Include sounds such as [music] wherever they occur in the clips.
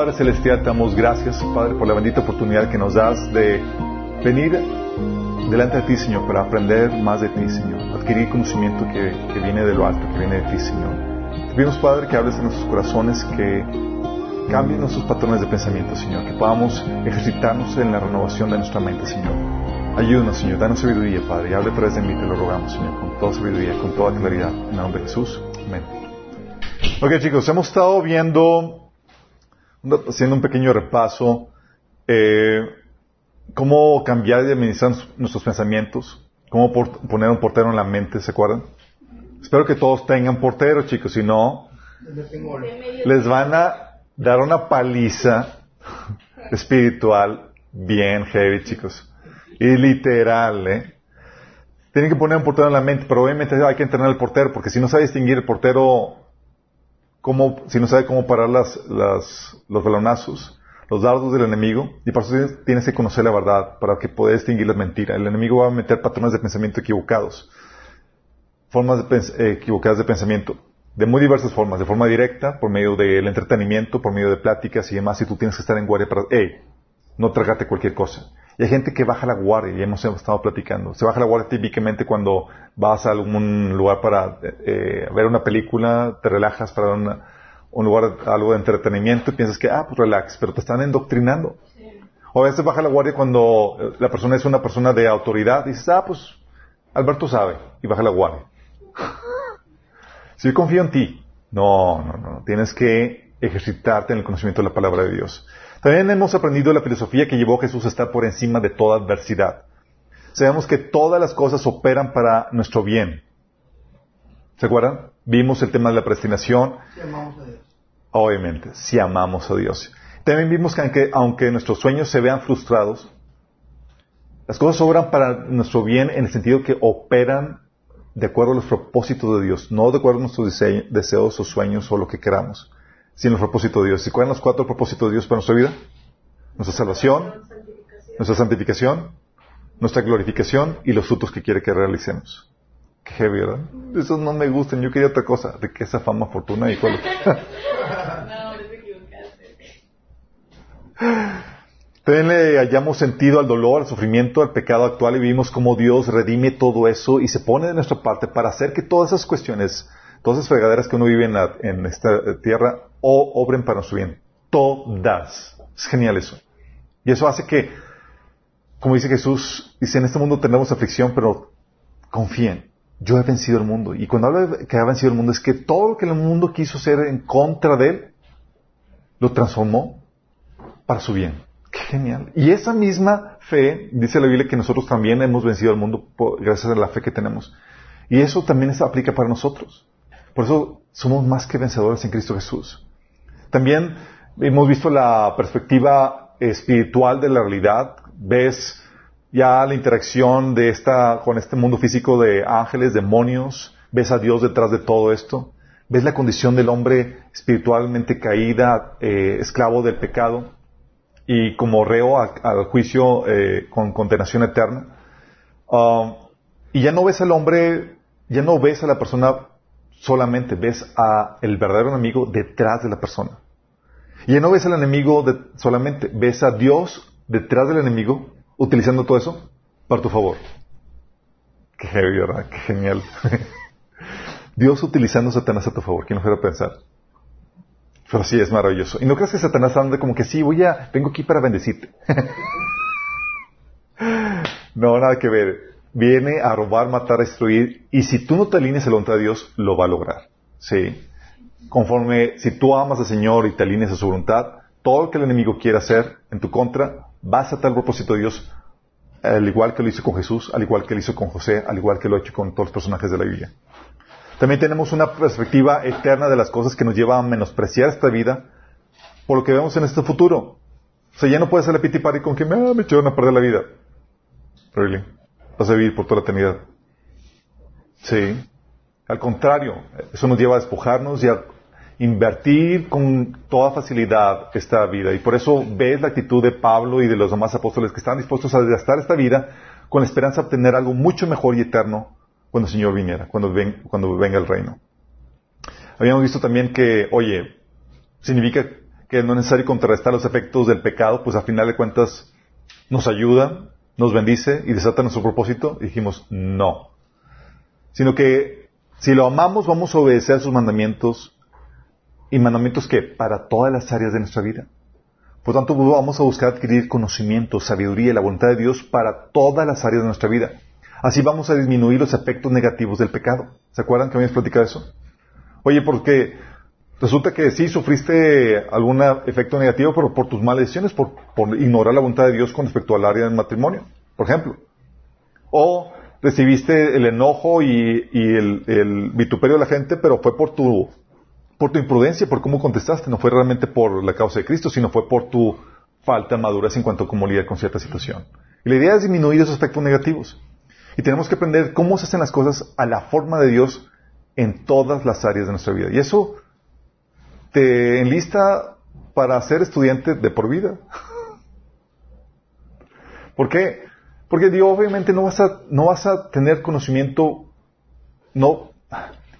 Padre Celestial, te damos gracias, Padre, por la bendita oportunidad que nos das de venir delante de ti, Señor, para aprender más de ti, Señor, adquirir conocimiento que, que viene de lo alto, que viene de ti, Señor. Te pedimos, Padre, que hables en nuestros corazones, que cambien nuestros patrones de pensamiento, Señor, que podamos ejercitarnos en la renovación de nuestra mente, Señor. Ayúdanos, Señor, danos sabiduría, Padre, y hable a través de mí, te lo rogamos, Señor, con toda sabiduría, con toda claridad. En el nombre de Jesús. Amén. Ok, chicos, hemos estado viendo, haciendo un pequeño repaso, eh, cómo cambiar y administrar nuestros pensamientos, cómo poner un portero en la mente, ¿se acuerdan? Espero que todos tengan portero, chicos, si no, les van a dar una paliza [laughs] espiritual bien heavy, chicos. Y literal, ¿eh? Tienen que poner un portero en la mente, pero obviamente hay que entrenar al portero, porque si no sabe distinguir el portero, cómo, si no sabe cómo parar las, las, los balonazos, los dardos del enemigo, y por eso tienes que conocer la verdad, para que puedas distinguir las mentiras. El enemigo va a meter patrones de pensamiento equivocados, formas de equivocadas de pensamiento, de muy diversas formas, de forma directa, por medio del entretenimiento, por medio de pláticas y demás, y tú tienes que estar en guardia para, hey, no tragate cualquier cosa. Y hay gente que baja la guardia, ya hemos estado platicando. Se baja la guardia típicamente cuando vas a algún lugar para eh, ver una película, te relajas para un lugar, algo de entretenimiento y piensas que, ah, pues relax, pero te están endoctrinando. O a veces baja la guardia cuando eh, la persona es una persona de autoridad y dices, ah, pues Alberto sabe, y baja la guardia. [laughs] si yo confío en ti, no, no, no, tienes que ejercitarte en el conocimiento de la palabra de Dios. También hemos aprendido la filosofía que llevó a Jesús a estar por encima de toda adversidad. Sabemos que todas las cosas operan para nuestro bien. ¿Se acuerdan? Vimos el tema de la predestinación. Si amamos a Dios. Obviamente, si amamos a Dios. También vimos que aunque, aunque nuestros sueños se vean frustrados, las cosas obran para nuestro bien en el sentido que operan de acuerdo a los propósitos de Dios, no de acuerdo a nuestros deseos o sueños o lo que queramos sin el propósito de Dios. ¿Y cuáles son los cuatro propósitos de Dios para nuestra vida? Nuestra salvación, nuestra santificación, nuestra glorificación y los frutos que quiere que realicemos. Qué heavy, ¿verdad? Esos no me gustan. Yo quería otra cosa. ¿De qué esa fama, fortuna y cuál? [laughs] También le hallamos sentido al dolor, al sufrimiento, al pecado actual y vimos cómo Dios redime todo eso y se pone de nuestra parte para hacer que todas esas cuestiones, todas esas fregaderas que uno vive en, esta tierra, o obren para su bien. Todas. Es genial eso. Y eso hace que, como dice Jesús, dice, en este mundo tenemos aflicción, pero confíen. Yo he vencido el mundo. Y cuando habla de que ha vencido el mundo, es que todo lo que el mundo quiso hacer en contra de él, lo transformó para su bien. Qué genial. Y esa misma fe, dice la Biblia que nosotros también hemos vencido al mundo gracias a la fe que tenemos. Y eso también se aplica para nosotros. Por eso somos más que vencedores en Cristo Jesús. También hemos visto la perspectiva espiritual de la realidad. Ves ya la interacción de esta, con este mundo físico de ángeles, demonios. Ves a Dios detrás de todo esto. Ves la condición del hombre espiritualmente caída, eh, esclavo del pecado y como reo al juicio eh, con condenación eterna. Um, y ya no ves al hombre, ya no ves a la persona solamente, ves a el verdadero enemigo detrás de la persona. Y ya no ves al enemigo solamente, ves a Dios detrás del enemigo utilizando todo eso para tu favor. Qué heavy. Qué genial. [laughs] Dios utilizando a Satanás a tu favor. ¿Quién lo fuera a pensar? Pero sí, es maravilloso. Y no creas que Satanás anda como que sí, voy a, vengo aquí para bendecirte. [laughs] no, nada que ver. Viene a robar, matar, destruir. Y si tú no te alineas a la voluntad de Dios, lo va a lograr. Sí. Conforme, si tú amas al Señor y te alineas a su voluntad, todo lo que el enemigo quiera hacer en tu contra, vas a tal propósito de Dios, al igual que lo hizo con Jesús, al igual que lo hizo con José, al igual que lo ha hecho con todos los personajes de la Biblia. También tenemos una perspectiva eterna de las cosas que nos lleva a menospreciar esta vida por lo que vemos en este futuro. O sea, ya no puedes hacer pitipari con que ah, me echaron a perder la vida. Really. Vas a vivir por toda la eternidad. Sí. Al contrario, eso nos lleva a despojarnos y a invertir con toda facilidad esta vida. Y por eso ves la actitud de Pablo y de los demás apóstoles que están dispuestos a gastar esta vida con la esperanza de obtener algo mucho mejor y eterno cuando el Señor viniera, cuando, ven, cuando venga el reino. Habíamos visto también que, oye, significa que no es necesario contrarrestar los efectos del pecado, pues a final de cuentas nos ayuda, nos bendice y desata nuestro propósito. Dijimos, no. Sino que si lo amamos, vamos a obedecer sus mandamientos y mandamientos que para todas las áreas de nuestra vida. Por tanto, vamos a buscar adquirir conocimiento, sabiduría y la voluntad de Dios para todas las áreas de nuestra vida. Así vamos a disminuir los efectos negativos del pecado. ¿Se acuerdan que me habías platicado eso? Oye, porque resulta que sí sufriste algún efecto negativo, pero por tus malas decisiones, por, ignorar la voluntad de Dios con respecto al área del matrimonio, por ejemplo. O recibiste el enojo y, el, vituperio de la gente, pero fue por tu, por tu imprudencia, por cómo contestaste. No fue realmente por la causa de Cristo, sino fue por tu falta de madurez en cuanto a cómo lidiar con cierta situación. Y la idea es disminuir esos aspectos negativos. Y tenemos que aprender cómo se hacen las cosas a la forma de Dios en todas las áreas de nuestra vida. Y eso te enlista para ser estudiante de por vida. [laughs] ¿Por qué? Porque Dios obviamente no vas a, no vas a tener conocimiento, no,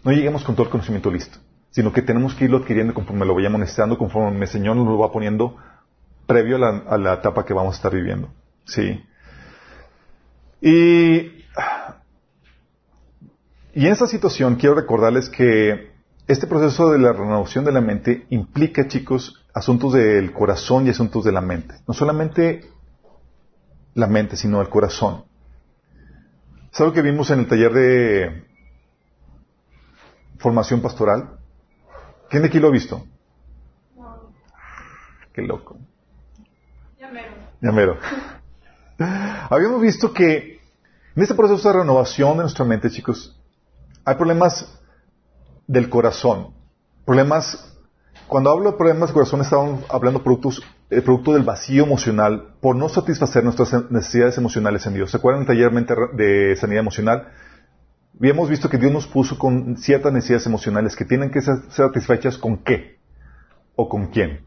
no lleguemos con todo el conocimiento listo, sino que tenemos que irlo adquiriendo conforme lo vayamos necesitando, conforme el Señor nos lo va poniendo previo a la, a la etapa que vamos a estar viviendo. Sí. Y y en esta situación quiero recordarles que este proceso de la renovación de la mente implica, chicos, asuntos del corazón y asuntos de la mente. No solamente la mente, sino el corazón. ¿Es algo que vimos en el taller de formación pastoral? ¿Quién de aquí lo ha visto? Qué loco. Llamero. Llamero. [laughs] Habíamos visto que en este proceso de renovación de nuestra mente, chicos, hay problemas del corazón. Problemas, cuando hablo de problemas del corazón, estamos hablando productos, el producto del vacío emocional por no satisfacer nuestras necesidades emocionales en Dios. ¿Se acuerdan del taller de sanidad emocional? Habíamos visto que Dios nos puso con ciertas necesidades emocionales que tienen que ser satisfechas con qué o con quién.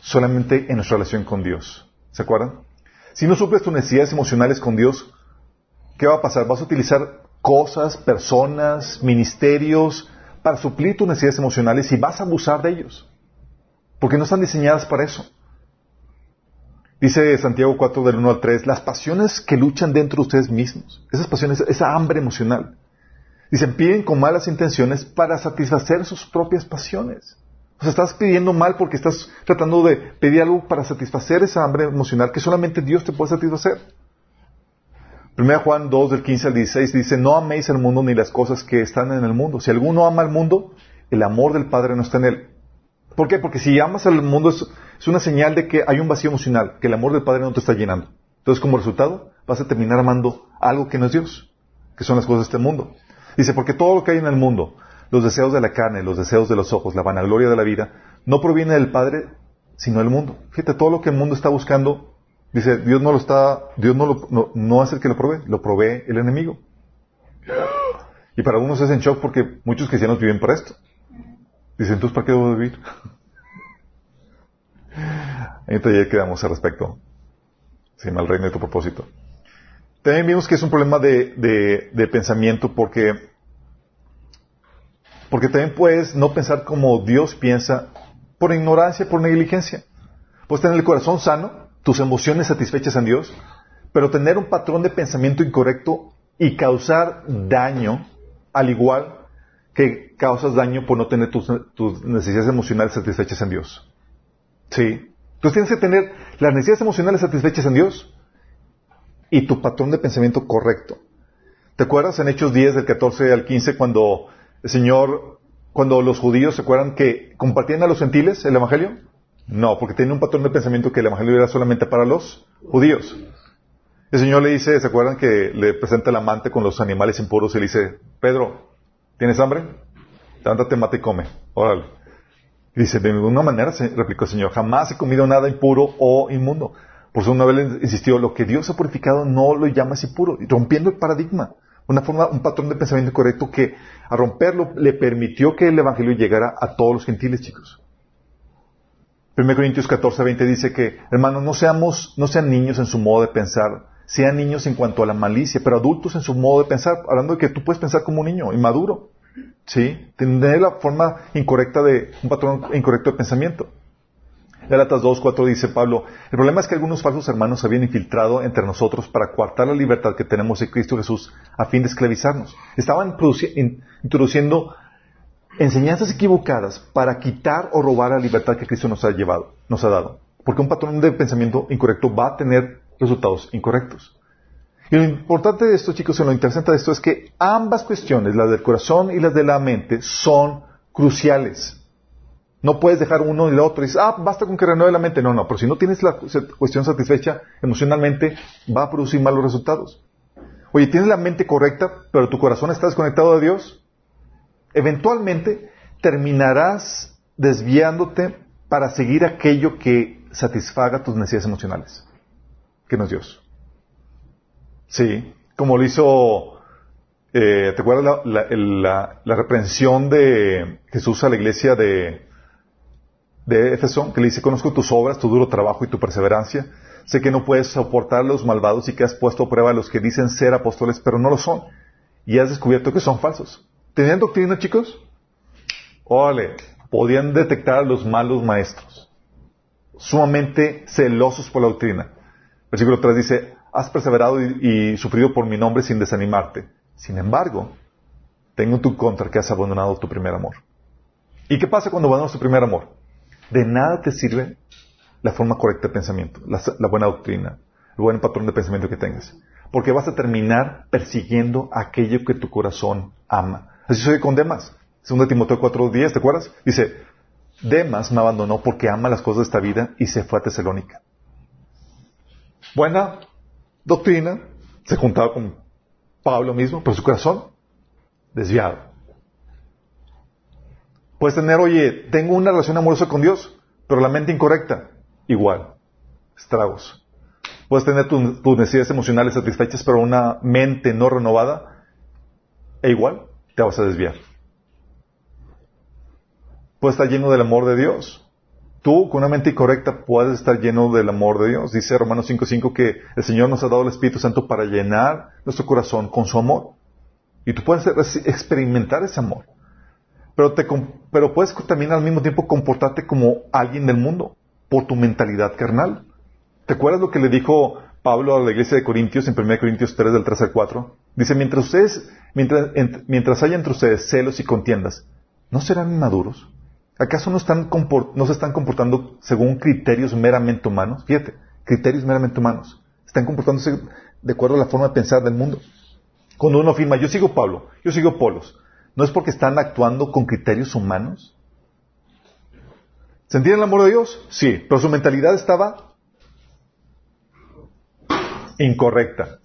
Solamente en nuestra relación con Dios. ¿Se acuerdan? Si no suples tus necesidades emocionales con Dios, ¿qué va a pasar? Vas a utilizar cosas, personas, ministerios, para suplir tus necesidades emocionales y vas a abusar de ellos. Porque no están diseñadas para eso. Dice Santiago 4 del 1 al 3, las pasiones que luchan dentro de ustedes mismos, esas pasiones, esa hambre emocional. Dicen, piden con malas intenciones para satisfacer sus propias pasiones. O sea, estás pidiendo mal porque estás tratando de pedir algo para satisfacer esa hambre emocional que solamente Dios te puede satisfacer. 1 Juan 2 del 15 al 16 dice, no améis el mundo ni las cosas que están en el mundo. Si alguno ama al mundo, el amor del Padre no está en él. ¿Por qué? Porque si amas al mundo es, una señal de que hay un vacío emocional, que el amor del Padre no te está llenando. Entonces, como resultado, vas a terminar amando algo que no es Dios, que son las cosas de este mundo. Dice, porque todo lo que hay en el mundo, los deseos de la carne, los deseos de los ojos, la vanagloria de la vida, no proviene del Padre, sino del mundo. Fíjate, todo lo que el mundo está buscando Dice, Dios no lo está, Dios no, lo, no, es el que lo provee, lo provee el enemigo. Y para algunos es en shock porque muchos cristianos viven para esto. Dicen, entonces, ¿para qué debo vivir? [laughs] Hay un taller que damos al respecto. Se llama El reino de tu propósito. También vimos que es un problema de, de, de pensamiento porque, porque también puedes no pensar como Dios piensa por ignorancia, por negligencia. Puedes tener el corazón sano, tus emociones satisfechas en Dios, pero tener un patrón de pensamiento incorrecto y causar daño, al igual que causas daño por no tener tus, necesidades emocionales satisfechas en Dios. ¿Sí? Entonces tienes que tener las necesidades emocionales satisfechas en Dios y tu patrón de pensamiento correcto. ¿Te acuerdas en Hechos 10 del 14 al 15 cuando el Señor, cuando los judíos se acuerdan que compartían a los gentiles el Evangelio? No, porque tiene un patrón de pensamiento que el Evangelio era solamente para los judíos. El Señor le dice, ¿se acuerdan que le presenta el amante con los animales impuros y le dice, Pedro, ¿tienes hambre? Levántate, mate y come. Órale. Y dice, de ninguna manera, replicó el Señor, jamás he comido nada impuro o inmundo. Por eso una vez insistió, lo que Dios ha purificado no lo llamas impuro, rompiendo el paradigma. Una forma, un patrón de pensamiento correcto que a romperlo le permitió que el Evangelio llegara a todos los gentiles, chicos. 1 Corintios 14, 20 dice que, hermanos, no seamos, no sean niños en su modo de pensar, sean niños en cuanto a la malicia, pero adultos en su modo de pensar, hablando de que tú puedes pensar como un niño, inmaduro, ¿sí? Tener la forma incorrecta de, un patrón incorrecto de pensamiento. Gálatas 2, 4 dice Pablo, el problema es que algunos falsos hermanos se habían infiltrado entre nosotros para coartar la libertad que tenemos en Cristo Jesús a fin de esclavizarnos. Estaban introduciendo enseñanzas equivocadas para quitar o robar la libertad que Cristo nos ha llevado, nos ha dado. Porque un patrón de pensamiento incorrecto va a tener resultados incorrectos. Y lo importante de esto, chicos, y lo interesante de esto es que ambas cuestiones, las del corazón y las de la mente, son cruciales. No puedes dejar uno y el otro y dices, ah, basta con que renueve la mente. No, no, pero si no tienes la cuestión satisfecha emocionalmente, va a producir malos resultados. Oye, tienes la mente correcta, pero tu corazón está desconectado de Dios. Eventualmente terminarás desviándote para seguir aquello que satisfaga tus necesidades emocionales, que no es Dios. Sí, como lo hizo, eh, ¿te acuerdas la, reprensión de Jesús a la iglesia de, de Éfeso? Que le dice, conozco tus obras, tu duro trabajo y tu perseverancia. Sé que no puedes soportar a los malvados y que has puesto a prueba a los que dicen ser apóstoles, pero no lo son. Y has descubierto que son falsos. ¿Tenían doctrina, chicos? Órale, podían detectar a los malos maestros. Sumamente celosos por la doctrina. Versículo 3 dice, has perseverado y, sufrido por mi nombre sin desanimarte. Sin embargo, tengo en tu contra que has abandonado tu primer amor. ¿Y qué pasa cuando abandonas tu primer amor? De nada te sirve la forma correcta de pensamiento, la, buena doctrina, el buen patrón de pensamiento que tengas. Porque vas a terminar persiguiendo aquello que tu corazón ama. Así soy con Demas. Segundo Timoteo 4.10, ¿te acuerdas? Dice, Demas me abandonó porque ama las cosas de esta vida y se fue a Tesalónica. Buena doctrina, se juntaba con Pablo mismo, pero su corazón desviado. Puedes tener, oye, tengo una relación amorosa con Dios, pero la mente incorrecta, igual, estragos. Puedes tener tus necesidades emocionales satisfechas, pero una mente no renovada, e igual te vas a desviar. Puedes estar lleno del amor de Dios, Tú, con una mente incorrecta, puedes estar lleno del amor de Dios. Dice Romanos 5.5 que el Señor nos ha dado el Espíritu Santo para llenar nuestro corazón con su amor. Y tú puedes experimentar ese amor. Pero, pero puedes también al mismo tiempo comportarte como alguien del mundo, por tu mentalidad carnal. ¿Te acuerdas lo que le dijo Pablo a la iglesia de Corintios en 1 Corintios 3 del 3 al 4? Dice, mientras ustedes, mientras, mientras haya entre ustedes celos y contiendas, ¿no serán inmaduros? ¿Acaso no, están no se están comportando según criterios meramente humanos? Fíjate, criterios meramente humanos. Están comportándose de acuerdo a la forma de pensar del mundo. Cuando uno afirma, yo sigo Pablo, yo sigo Polos, ¿no es porque están actuando con criterios humanos? ¿Sentían el amor de Dios? Sí, pero su mentalidad estaba incorrecta.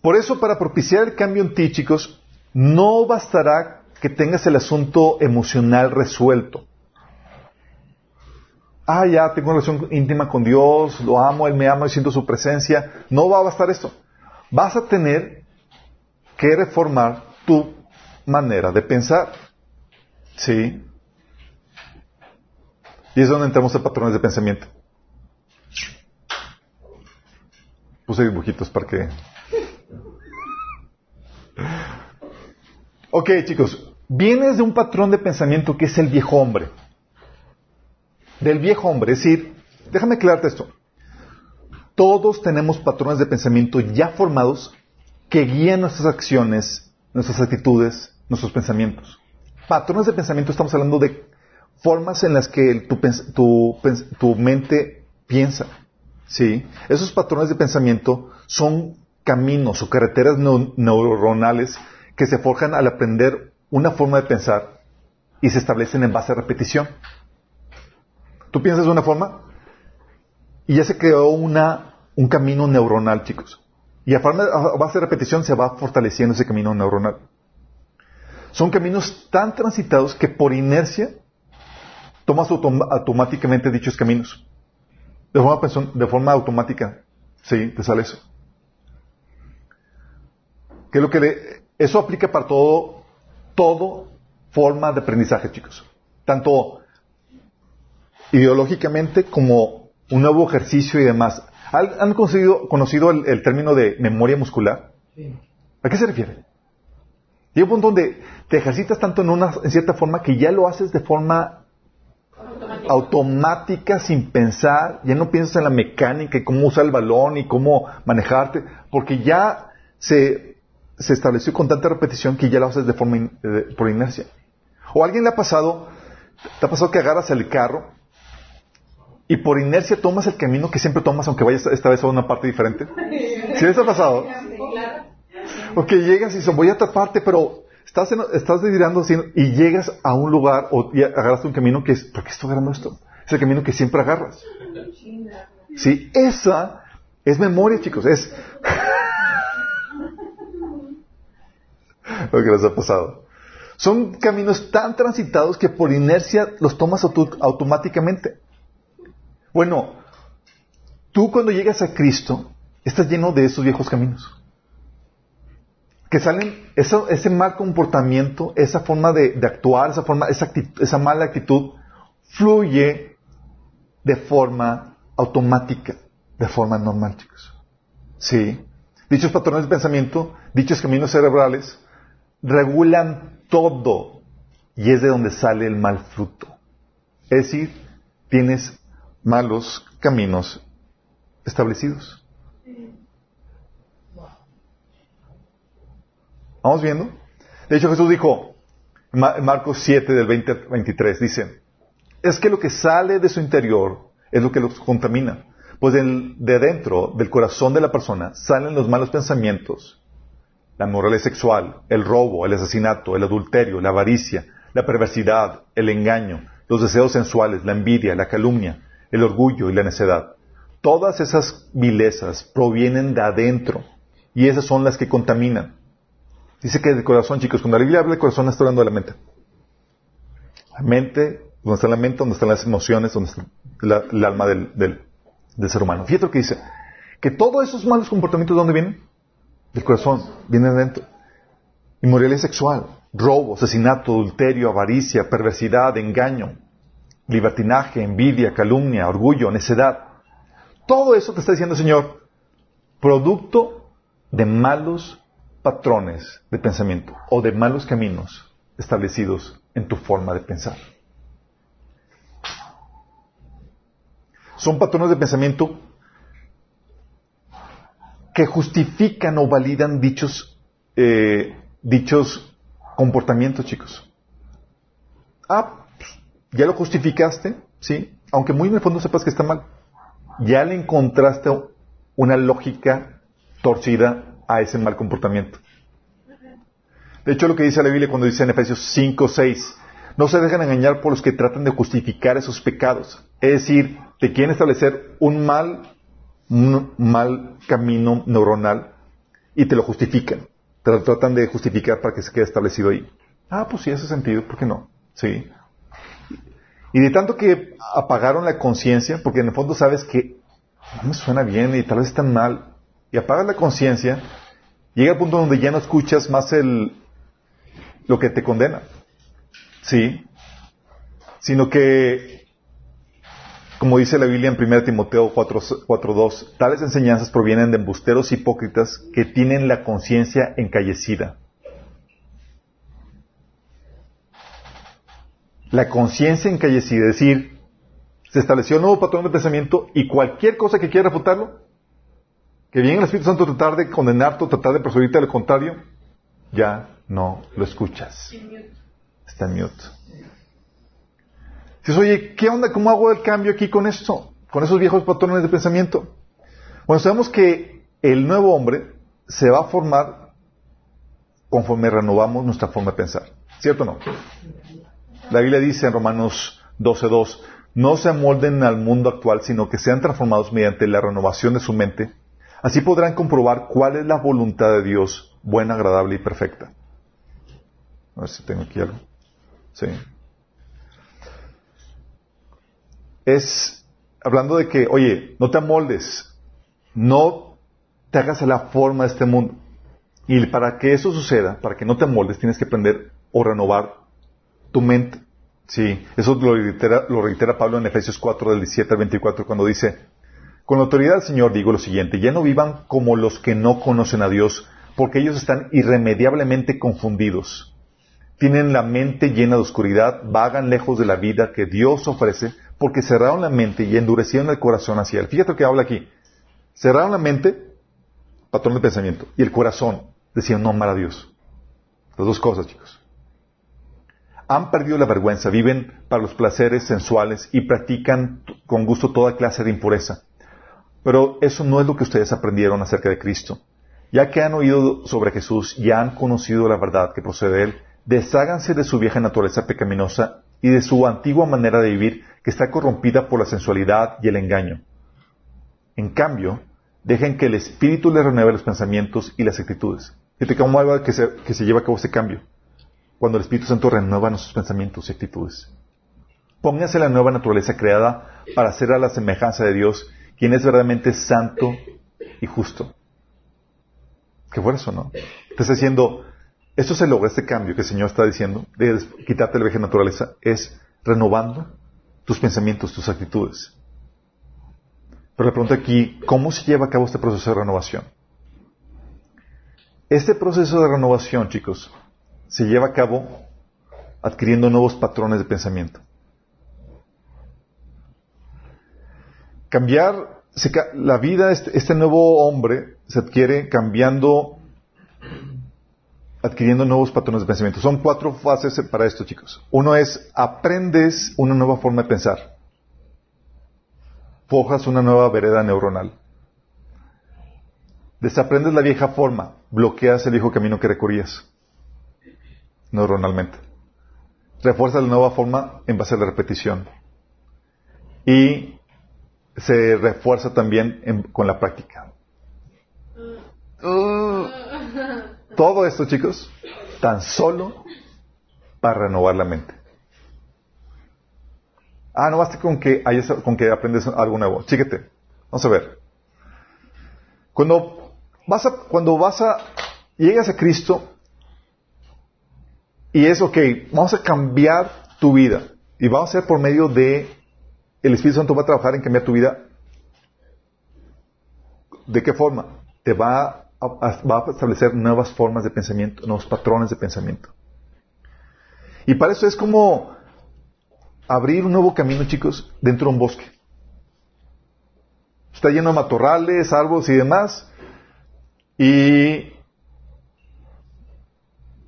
Por eso, para propiciar el cambio en ti, chicos, no bastará que tengas el asunto emocional resuelto. Ah, ya tengo una relación íntima con Dios, lo amo, Él me ama y siento su presencia. No va a bastar esto. Vas a tener que reformar tu manera de pensar. ¿Sí? Y es donde entramos en patrones de pensamiento. Puse dibujitos para que... Ok, chicos, vienes de un patrón de pensamiento que es el viejo hombre. Del viejo hombre, es decir, déjame aclararte esto. Todos tenemos patrones de pensamiento ya formados que guían nuestras acciones, nuestras actitudes, nuestros pensamientos. Patrones de pensamiento estamos hablando de formas en las que tu, mente piensa. ¿sí? Esos patrones de pensamiento son caminos o carreteras neuronales que se forjan al aprender una forma de pensar y se establecen en base a repetición. Tú piensas de una forma y ya se creó una, un camino neuronal, chicos. Y a, base de repetición se va fortaleciendo ese camino neuronal. Son caminos tan transitados que por inercia tomas automáticamente dichos caminos. De forma, de forma automática. Sí, te sale eso. Que lo que eso aplica para todo todo forma de aprendizaje, chicos. Tanto ideológicamente como un nuevo ejercicio y demás. ¿Han conocido, el, término de memoria muscular? ¿A qué se refiere? Llega un punto donde te ejercitas tanto en, una, en cierta forma que ya lo haces de forma automática sin pensar, ya no piensas en la mecánica y cómo usar el balón y cómo manejarte, porque ya se, se estableció con tanta repetición que ya lo haces de forma in- por inercia. O alguien le ha pasado, te ha pasado que agarras el carro y por inercia tomas el camino que siempre tomas aunque vayas esta vez a una parte diferente. ¿Sí les ha pasado? O que llegas y dices, voy a otra parte, pero estás, en- estás delirando y llegas a un lugar o y agarras un camino que es, ¿por qué estoy agarrando esto? Es el camino que siempre agarras. Sí, esa es memoria, chicos, es lo que les ha pasado. Son caminos tan transitados que por inercia los tomas auto- automáticamente. Bueno, tú cuando llegas a Cristo, estás lleno de esos viejos caminos que salen, eso- ese mal comportamiento, esa forma de, de actuar, esa, forma, esa, actitud- esa mala actitud, fluye de forma automática, de forma normal, chicos. Sí. Dichos patrones de pensamiento, dichos caminos cerebrales, regulan todo y es de donde sale el mal fruto. Es decir, tienes malos caminos establecidos. ¿Vamos viendo? De hecho, Jesús dijo, en Ma- en Marcos 7 del 20 al 23, dice, es que lo que sale de su interior es lo que los contamina. Pues de dentro del corazón de la persona salen los malos pensamientos, la moralidad sexual, el robo, el asesinato, el adulterio, la avaricia, la perversidad, el engaño, los deseos sensuales, la envidia, la calumnia, el orgullo y la necedad. Todas esas vilezas provienen de adentro y esas son las que contaminan. Dice que del corazón, chicos, cuando la Biblia habla del corazón, está hablando de la mente. La mente, donde está la mente, donde están las emociones, donde está el alma del, del- del ser humano. Fíjate lo que dice. Que todos esos malos comportamientos, ¿de dónde vienen? Del corazón, vienen de dentro. Inmoralidad sexual, robo, asesinato, adulterio, avaricia, perversidad, engaño, libertinaje, envidia, calumnia, orgullo, necedad. Todo eso te está diciendo el Señor, producto de malos patrones de pensamiento o de malos caminos establecidos en tu forma de pensar. Son patrones de pensamiento que justifican o validan dichos, eh, dichos comportamientos, chicos. Ah, pues, ya lo justificaste, ¿sí? Aunque muy en el fondo sepas que está mal. Ya le encontraste una lógica torcida a ese mal comportamiento. De hecho, lo que dice la Biblia cuando dice en Efesios 5, 6, no se dejan engañar por los que tratan de justificar esos pecados. Es decir, te quieren establecer un mal, un mal camino neuronal y te lo justifican. Te lo tratan de justificar para que se quede establecido ahí. Ah, pues sí, hace sentido, ¿por qué no? Sí. Y de tanto que apagaron la conciencia, porque en el fondo sabes que no me suena bien y tal vez está mal, y apagas la conciencia, llega el punto donde ya no escuchas más el, lo que te condena. Sí. Sino que, como dice la Biblia en 1 Timoteo 4.2, tales enseñanzas provienen de embusteros hipócritas que tienen la conciencia encallecida. La conciencia encallecida, es decir, se estableció un nuevo patrón de pensamiento y cualquier cosa que quiera refutarlo, que viene el Espíritu Santo a tratar de condenarte o tratar de persuadirte al contrario, ya no lo escuchas. Está en mute. Dices, oye, ¿qué onda? ¿Cómo hago el cambio aquí con esto? Con esos viejos patrones de pensamiento. Bueno, sabemos que el nuevo hombre se va a formar conforme renovamos nuestra forma de pensar. ¿Cierto o no? La Biblia dice en Romanos 12.2, no se amolden al mundo actual, sino que sean transformados mediante la renovación de su mente. Así podrán comprobar cuál es la voluntad de Dios, buena, agradable y perfecta. A ver si tengo aquí algo. Sí. Es hablando de que, oye, no te amoldes, no te hagas a la forma de este mundo. Y para que eso suceda, para que no te amoldes, tienes que aprender o renovar tu mente. Sí, eso lo reitera, lo reitera Pablo en Efesios 4, del 17 al 24, cuando dice, con la autoridad del Señor digo lo siguiente, ya no vivan como los que no conocen a Dios, porque ellos están irremediablemente confundidos. tienen la mente llena de oscuridad, vagan lejos de la vida que Dios ofrece, porque cerraron la mente y endurecieron el corazón hacia Él. Fíjate lo que habla aquí. Cerraron la mente, patrón de pensamiento, y el corazón decían no amar a Dios. Las dos cosas, chicos. Han perdido la vergüenza, viven para los placeres sensuales y practican con gusto toda clase de impureza. Pero eso no es lo que ustedes aprendieron acerca de Cristo. Ya que han oído sobre Jesús y han conocido la verdad que procede de Él, desháganse de su vieja naturaleza pecaminosa y de su antigua manera de vivir que está corrompida por la sensualidad y el engaño. En cambio, dejen que el Espíritu les renueve los pensamientos y las actitudes. Fíjate cómo algo que se, que se lleva a cabo este cambio. Cuando el Espíritu Santo renueva nuestros pensamientos y actitudes. Pónganse la nueva naturaleza creada para ser a la semejanza de Dios, quien es verdaderamente santo y justo. Qué fue eso, ¿no? Te está diciendo, esto se logra, este cambio que el Señor está diciendo, de quitarte la vieja naturaleza, es renovando tus pensamientos, tus actitudes. Pero la pregunta aquí, ¿cómo se lleva a cabo este proceso de renovación? Este proceso de renovación, chicos, se lleva a cabo adquiriendo nuevos patrones de pensamiento. Cambiar la vida, este, este nuevo hombre se adquiere cambiando adquiriendo nuevos patrones de pensamiento. Son cuatro fases para esto, chicos. Uno es, aprendes una nueva forma de pensar. Fojas una nueva vereda neuronal. Desaprendes la vieja forma, bloqueas el viejo camino que recorrías neuronalmente. Refuerzas la nueva forma en base a la repetición. Y se refuerza también con la práctica. Uh. [laughs] Todo esto, chicos, tan solo para renovar la mente. Ah, no basta con que, con que aprendes algo nuevo. Chíquete. Vamos a ver. Cuando vas a, cuando vas a, llegas a Cristo y es, ok, vamos a cambiar tu vida y vamos a hacer por medio de, el Espíritu Santo va a trabajar en cambiar tu vida. ¿De qué forma? Te va va a establecer nuevas formas de pensamiento, nuevos patrones de pensamiento. Y para eso es como abrir un nuevo camino, chicos, dentro de un bosque. Está lleno de matorrales, árboles y demás. Y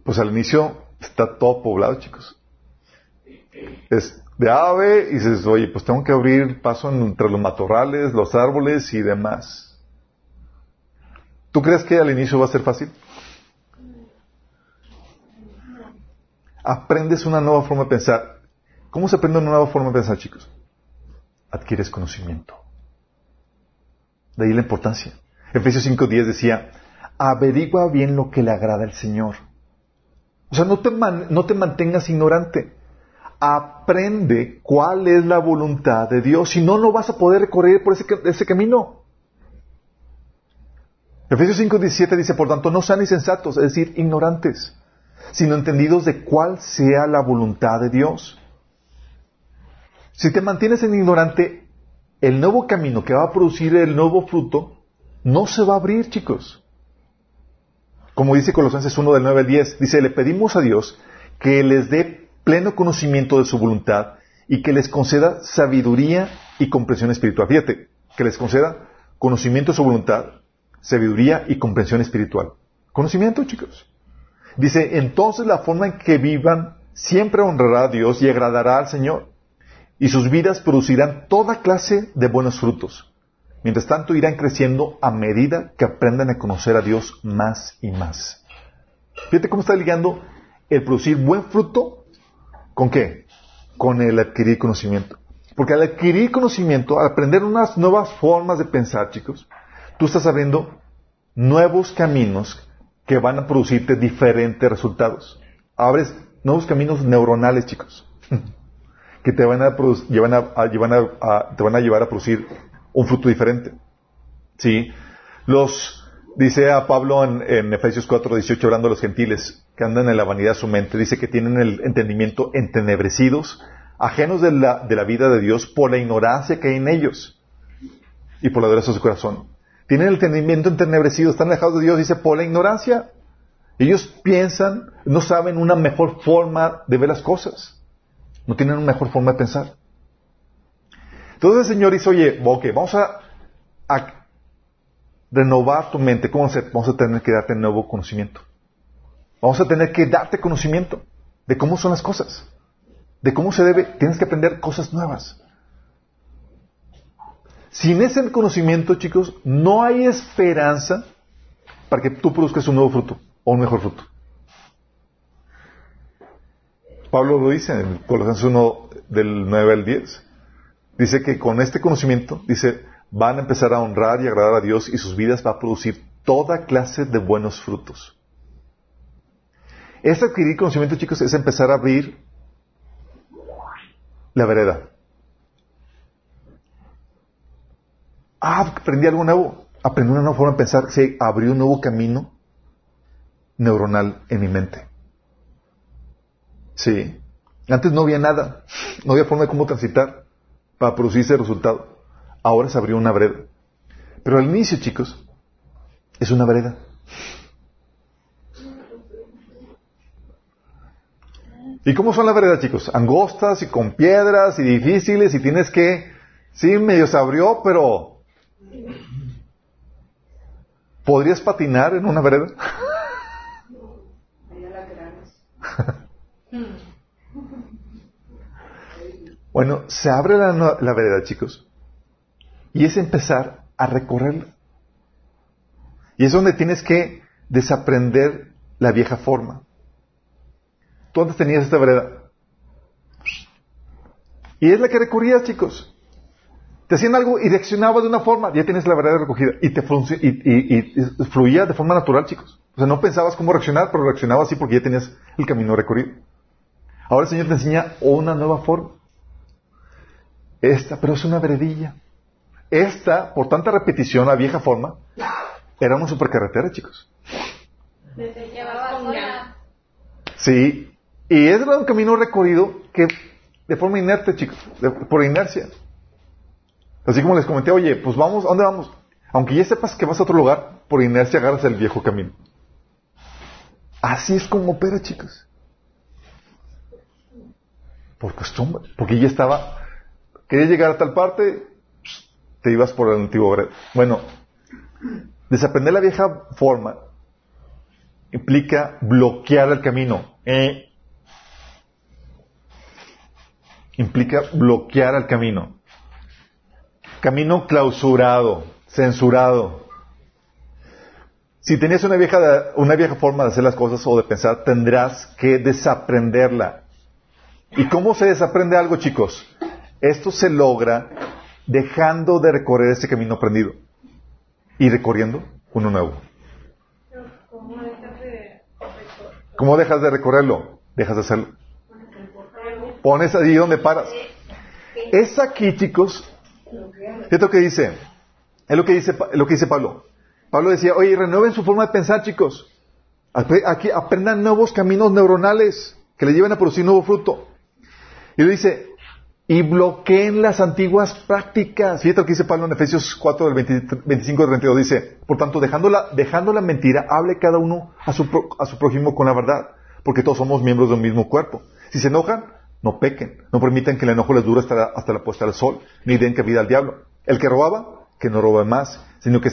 pues al inicio está todo poblado, chicos. Es de ave y dices, oye, pues tengo que abrir paso entre los matorrales, los árboles y demás. ¿Tú crees que al inicio va a ser fácil? Aprendes una nueva forma de pensar. ¿Cómo se aprende una nueva forma de pensar, chicos? Adquieres conocimiento. De ahí la importancia. Efesios 5.10 decía, averigua bien lo que le agrada al Señor. O sea, no te, no te mantengas ignorante. Aprende cuál es la voluntad de Dios. Si no, no vas a poder recorrer por ese, ese camino. Efesios 5.17 dice, por tanto, no sean insensatos, es decir, ignorantes, sino entendidos de cuál sea la voluntad de Dios. Si te mantienes en ignorante, el nuevo camino que va a producir el nuevo fruto no se va a abrir, chicos. Como dice Colosenses 1 del 9 al 10, dice, le pedimos a Dios que les dé pleno conocimiento de su voluntad y que les conceda sabiduría y comprensión espiritual. Fíjate, que les conceda conocimiento de su voluntad sabiduría y comprensión espiritual. Conocimiento, chicos. Dice, entonces la forma en que vivan siempre honrará a Dios y agradará al Señor. Y sus vidas producirán toda clase de buenos frutos. Mientras tanto irán creciendo a medida que aprendan a conocer a Dios más y más. Fíjate cómo está ligando el producir buen fruto con qué? Con el adquirir conocimiento. Porque al adquirir conocimiento, al aprender unas nuevas formas de pensar, chicos, tú estás abriendo nuevos caminos que van a producirte diferentes resultados. Abres nuevos caminos neuronales, chicos, [laughs] que te van a, llevan a, a llevar a producir un fruto diferente. ¿Sí? Los, dice a Pablo en, Efesios 4, 18, hablando de los gentiles que andan en la vanidad de su mente, dice que tienen el entendimiento entenebrecidos, ajenos de la, de la vida de Dios por la ignorancia que hay en ellos y por la dureza de su corazón tienen el entendimiento entenebrecido, están alejados de Dios, dice, por la ignorancia. Ellos piensan, no saben una mejor forma de ver las cosas. No tienen una mejor forma de pensar. Entonces el Señor dice, oye, vamos a, renovar tu mente. ¿Cómo se, vamos a tener que darte nuevo conocimiento? Vamos a tener que darte conocimiento de cómo son las cosas, de cómo se debe. Tienes que aprender cosas nuevas. Sin ese conocimiento, chicos, no hay esperanza para que tú produzcas un nuevo fruto o un mejor fruto. Pablo lo dice en Colosenses 1 del 9 al 10. Dice que con este conocimiento, dice, van a empezar a honrar y agradar a Dios y sus vidas va a producir toda clase de buenos frutos. Este adquirir conocimiento, chicos, es empezar a abrir la vereda. Ah, aprendí algo nuevo. Aprendí una nueva forma de pensar. Se abrió un nuevo camino neuronal en mi mente. Sí. Antes no había nada. No había forma de cómo transitar para producir ese resultado. Ahora se abrió una vereda. Pero al inicio, chicos, es una vereda. ¿Y cómo son las veredas, chicos? Angostas y con piedras y difíciles y tienes que... Sí, medio se abrió, pero ¿Podrías patinar en una vereda? [laughs] bueno, se abre la, la, vereda, chicos, y es empezar a recorrerla. Y es donde tienes que desaprender la vieja forma. Tú antes tenías esta vereda. Y es la que recorrías, chicos. Te hacían algo y reaccionaba de una forma, ya tienes la verdad recogida. Y, te y, fluía de forma natural, chicos. O sea, no pensabas cómo reaccionar, pero reaccionaba así porque ya tenías el camino recorrido. Ahora el Señor te enseña una nueva forma. Esta, pero es una veredilla. Esta, por tanta repetición, la vieja forma, era una supercarretera, chicos. Sí, y es un camino recorrido que de forma inerte, chicos, por inercia. Así como les comenté, oye, pues vamos, ¿a dónde vamos? Aunque ya sepas que vas a otro lugar, por inercia agarras el viejo camino. Así es como opera, chicos. Por costumbre. Porque ya estaba, querías llegar a tal parte, te ibas por el antiguo Bueno, desaprender la vieja forma implica bloquear el camino. Eh, implica bloquear el camino. Camino clausurado, censurado. Si tenías una vieja, una vieja forma de hacer las cosas o de pensar, tendrás que desaprenderla. ¿Y cómo se desaprende algo, chicos? Esto se logra dejando de recorrer ese camino aprendido y recorriendo uno nuevo. ¿Cómo dejas de recorrerlo? Dejas de hacerlo. Pones allí donde paras. Es aquí, chicos, ¿Qué es lo que dice? Es lo que dice, lo que dice Pablo. Pablo decía, oye, renueven su forma de pensar, chicos. Aquí aprendan nuevos caminos neuronales que le lleven a producir nuevo fruto. Y dice, y bloqueen las antiguas prácticas. Fíjate lo que dice Pablo en Efesios 4, del 25 al 32. Dice, por tanto, dejando la, dejando la mentira, hable cada uno a su, a su prójimo con la verdad, porque todos somos miembros del mismo cuerpo. Si se enojan, no pequen. No permitan que el enojo les dure hasta hasta la puesta del sol, ni den cabida al diablo. El que robaba, que no robe más, sino que,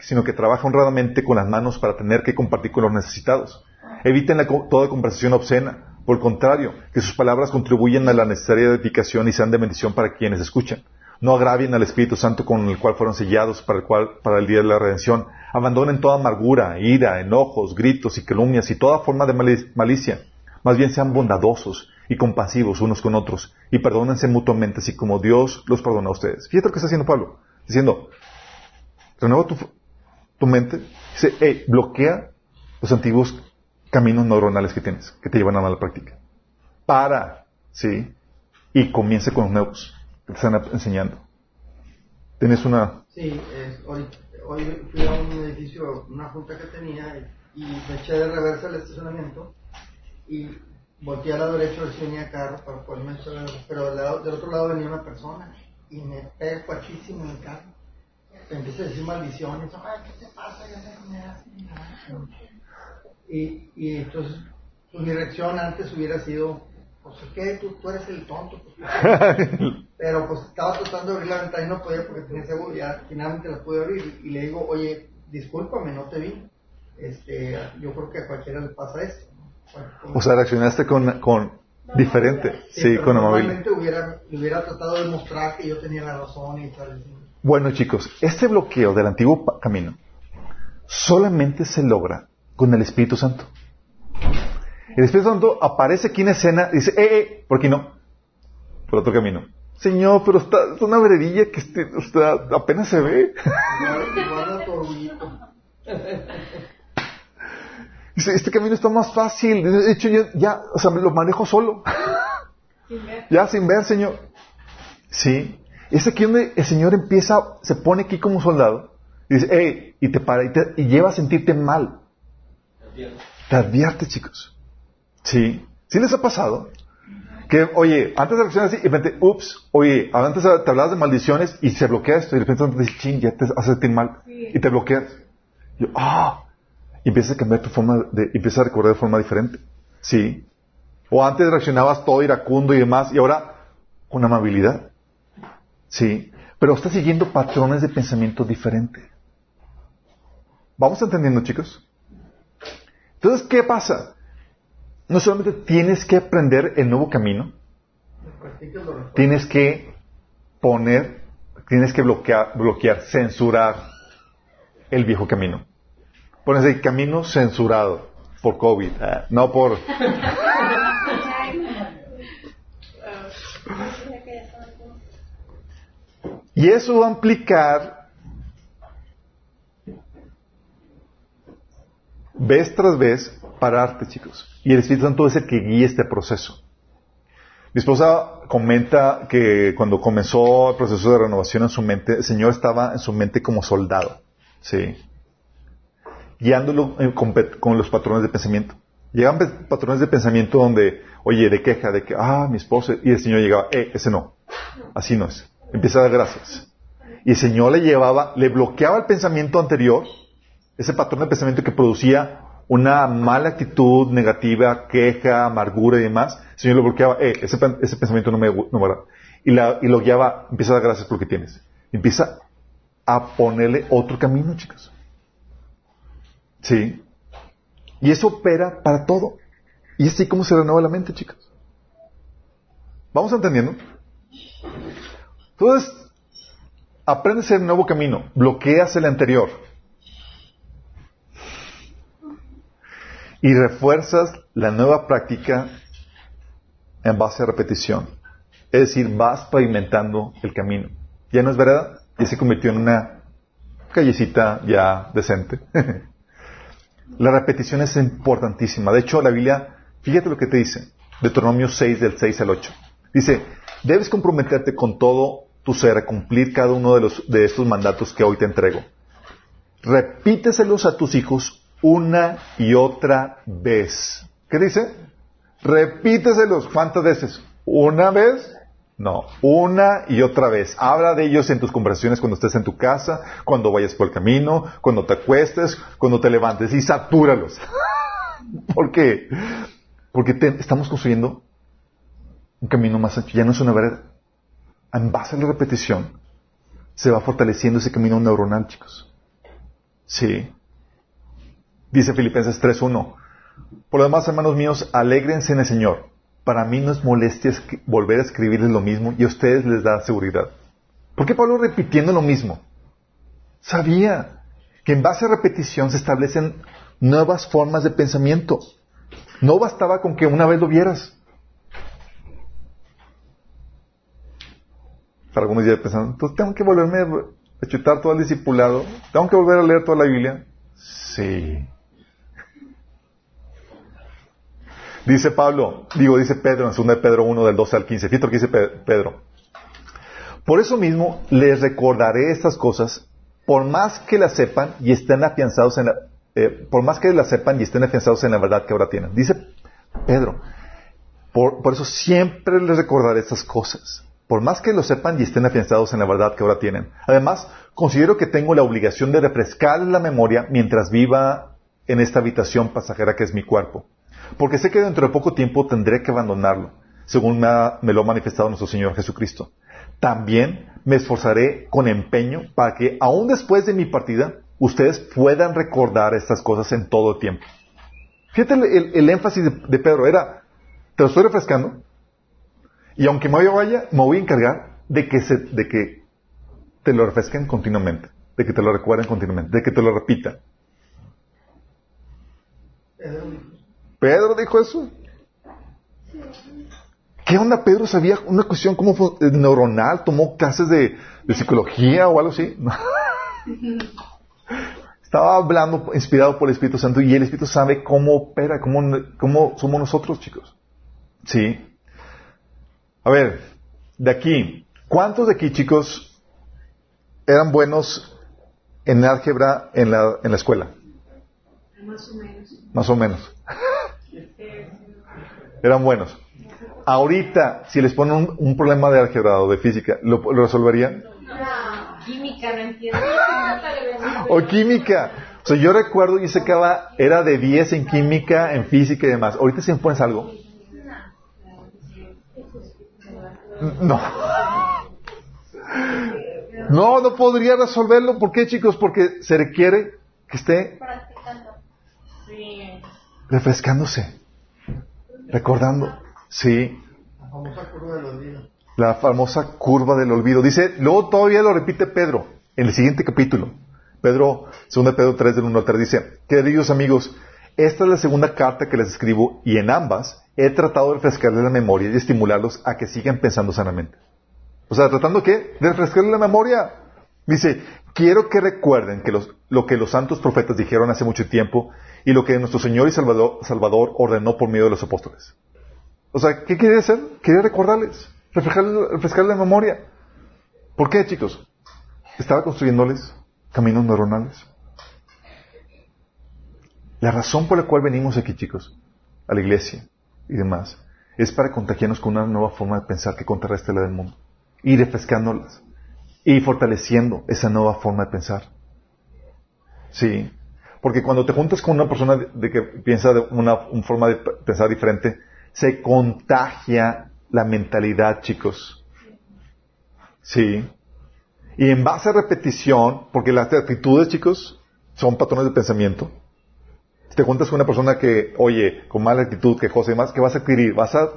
sino que trabaja honradamente con las manos para tener que compartir con los necesitados. Eviten toda conversación obscena. Por el contrario, que sus palabras contribuyan a la necesaria edificación y sean de bendición para quienes escuchan. No agravien al Espíritu Santo con el cual fueron sellados para el, cual, para el día de la redención. Abandonen toda amargura, ira, enojos, gritos y calumnias y toda forma de malicia. Más bien sean bondadosos y compasivos unos con otros y perdónense mutuamente así como Dios los perdona a ustedes. Fíjate lo que está haciendo Pablo, diciendo, renueva tu, tu mente, dice, bloquea los antiguos caminos neuronales que tienes, que te llevan a mala práctica. Para, ¿sí? Y comience con los nuevos que te están enseñando. ¿Tienes una...? Sí, hoy, hoy fui a un edificio, una junta que tenía y me eché de reversa el estacionamiento y volteé al lado derecho, si venía carro para poderme pero del, lado, del, otro lado venía una persona y me pega cuachísimo en el carro. Empieza a decir maldiciones, ay, ¿qué te pasa? Ya me Y Y, y entonces, pues, mi reacción antes hubiera sido, pues, ¿qué? Tú, tú eres el tonto. Pues, [laughs] pero pues estaba tratando de abrir la ventana y no podía porque tenía seguridad. Finalmente la pude abrir y le digo, oye, discúlpame, no te vi. Este, yo creo que a cualquiera le pasa esto. O sea, reaccionaste con, con diferente, sí, con amabilidad. Hubiera, hubiera tratado de mostrar que yo tenía la razón y tal. Bueno, chicos, este bloqueo del antiguo camino solamente se logra con el Espíritu Santo. El Espíritu Santo aparece aquí en escena y dice, ¡eh, eh! ¿Por qué no? Por otro camino. Señor, pero está, es una veredilla que este, está, apenas se ve. Igual, igual a tu orgullito. Dice, este camino está más fácil. De hecho, ya, ya, o sea, lo manejo solo. [laughs] Sin ver. Ya sin ver, Señor. Sí. Es aquí donde el Señor empieza, se pone aquí como soldado. Y dice, hey, y te para, y, te, y lleva a sentirte mal. Te advierte, chicos. Sí. ¿Sí les ha pasado? Que, oye, antes de reaccionar así, y de repente, ups, oye, antes te hablabas de maldiciones y se bloquea esto, y de repente te dices, ching, ya te hace sentir mal. Sí. Y te bloqueas. Y yo, ah, y empiezas a cambiar tu forma de, empiezas a recordar de forma diferente. Sí. O antes reaccionabas todo iracundo y demás, y ahora con amabilidad. Sí. Pero estás siguiendo patrones de pensamiento diferentes. ¿Vamos entendiendo, chicos? Entonces, ¿qué pasa? No solamente tienes que aprender el nuevo camino, tienes que poner, tienes que bloquear, censurar el viejo camino. Pones el camino censurado por COVID, ah, no por... Y eso va a implicar vez tras vez pararte, chicos. Y el Espíritu Santo es el que guía este proceso. Mi esposa comenta que cuando comenzó el proceso de renovación en su mente, el Señor estaba en su mente como soldado, ¿sí? Guiándolo con, los patrones de pensamiento. Llegaban patrones de pensamiento donde, oye, de queja, de que, ah, mi esposo, y el Señor llegaba, eh, ese no, así no es. Empieza a dar gracias. Y el Señor le llevaba, le bloqueaba el pensamiento anterior, ese patrón de pensamiento que producía una mala actitud negativa, queja, amargura y demás, el Señor lo bloqueaba, eh, ese, ese pensamiento no me, no me. Y, la- y lo guiaba, empieza a dar gracias por lo que tienes. Empieza a ponerle otro camino, chicos. Sí. Y eso opera para todo. Y así como se renueva la mente, chicos. ¿Vamos entendiendo? Entonces, aprendes el nuevo camino, bloqueas el anterior. Y refuerzas la nueva práctica en base a repetición. Es decir, vas pavimentando el camino. Ya no es verdad, ya se convirtió en una callecita ya decente. [laughs] la repetición es importantísima. De hecho, la Biblia, fíjate lo que te dice. Deuteronomio 6, del 6 al 8. Dice, debes comprometerte con todo tu ser a cumplir cada uno de, los, de estos mandatos que hoy te entrego. Repíteselos a tus hijos una y otra vez. ¿Qué dice? Repíteselos. ¿Cuántas veces? ¿Una vez? No, una y otra vez. Habla de ellos en tus conversaciones cuando estés en tu casa, cuando vayas por el camino, cuando te acuestes, cuando te levantes y satúralos. [laughs] ¿Por qué? Porque te- estamos construyendo un camino más ancho. Ya no es una vereda. En base a la repetición, se va fortaleciendo ese camino neuronal, chicos. Sí. Dice Filipenses 3.1. Por lo demás, hermanos míos, alégrense en el Señor. Para mí no es molestia volver a escribirles lo mismo y a ustedes les da seguridad. ¿Por qué Pablo repitiendo lo mismo? Sabía que en base a repetición se establecen nuevas formas de pensamiento. No bastaba con que una vez lo vieras. Para algunos ya pensando, entonces tengo que volverme a chutar todo el discipulado, tengo que volver a leer toda la Biblia. Sí. Dice Pablo, digo, dice Pedro en 2 de Pedro 1 del 12 al 15. Fíjate lo que dice Pe- Pedro. Por eso mismo les recordaré estas cosas, por más que las sepan y estén afianzados en la, eh, por más que las sepan y estén afianzados en la verdad que ahora tienen. Dice Pedro, por, por eso siempre les recordaré estas cosas, por más que lo sepan y estén afianzados en la verdad que ahora tienen. Además, considero que tengo la obligación de refrescar la memoria mientras viva en esta habitación pasajera que es mi cuerpo, porque sé que dentro de poco tiempo tendré que abandonarlo, según me, me lo ha manifestado nuestro Señor Jesucristo. También me esforzaré con empeño para que, aún después de mi partida, ustedes puedan recordar estas cosas en todo el tiempo. Fíjate el, énfasis de, Pedro, era, te lo estoy refrescando, y aunque me vaya, me voy a encargar de que, se, de que te lo refresquen continuamente, de que te lo recuerden continuamente, de que te lo repitan. Pedro dijo eso. ¿Qué onda? Pedro sabía una cuestión como neuronal, tomó clases de, de psicología o algo así. [laughs] Estaba hablando inspirado por el Espíritu Santo y el Espíritu sabe cómo opera, cómo, cómo somos nosotros, chicos. Sí. A ver, de aquí, ¿cuántos de aquí, chicos, eran buenos en álgebra en la, en la escuela? Más o menos. Más o menos. Eran buenos. Ahorita, si les ponen un, problema de álgebra o de física, ¿lo, lo resolverían? Química, no entiendo. [laughs] o química. O sea, yo recuerdo y que era de 10 en química, en física y demás. Ahorita si me pones algo. No. No, no podría resolverlo. ¿Por qué, chicos? Porque se requiere que esté refrescándose, recordando. Sí. La famosa curva del olvido la famosa curva del olvido. Dice, luego todavía lo repite Pedro en el siguiente capítulo. Pedro, 2 Pedro 3 del 1 al 3 dice, queridos amigos, esta es la segunda carta que les escribo y en ambas he tratado de refrescarles la memoria y estimularlos a que sigan pensando sanamente. O sea, tratando qué? De refrescarles la memoria. Dice, quiero que recuerden que lo que los santos profetas dijeron hace mucho tiempo y lo que nuestro Señor y Salvador, ordenó por medio de los apóstoles. O sea, ¿qué quiere hacer? Quiere recordarles refrescarle, la memoria. ¿Por qué, chicos? Estaba construyéndoles caminos neuronales. La razón por la cual venimos aquí, chicos, a la iglesia y demás, es para contagiarnos con una nueva forma de pensar que contrarreste la del mundo. Y refrescándolas. Y fortaleciendo esa nueva forma de pensar. Sí. Porque cuando te juntas con una persona de, que piensa de una, forma de pensar diferente, se contagia la mentalidad, chicos. Sí. Y en base a repetición, porque las actitudes, chicos, son patrones de pensamiento. Si te juntas con una persona que, oye, con mala actitud, que y demás, ¿qué vas a adquirir? Vas a,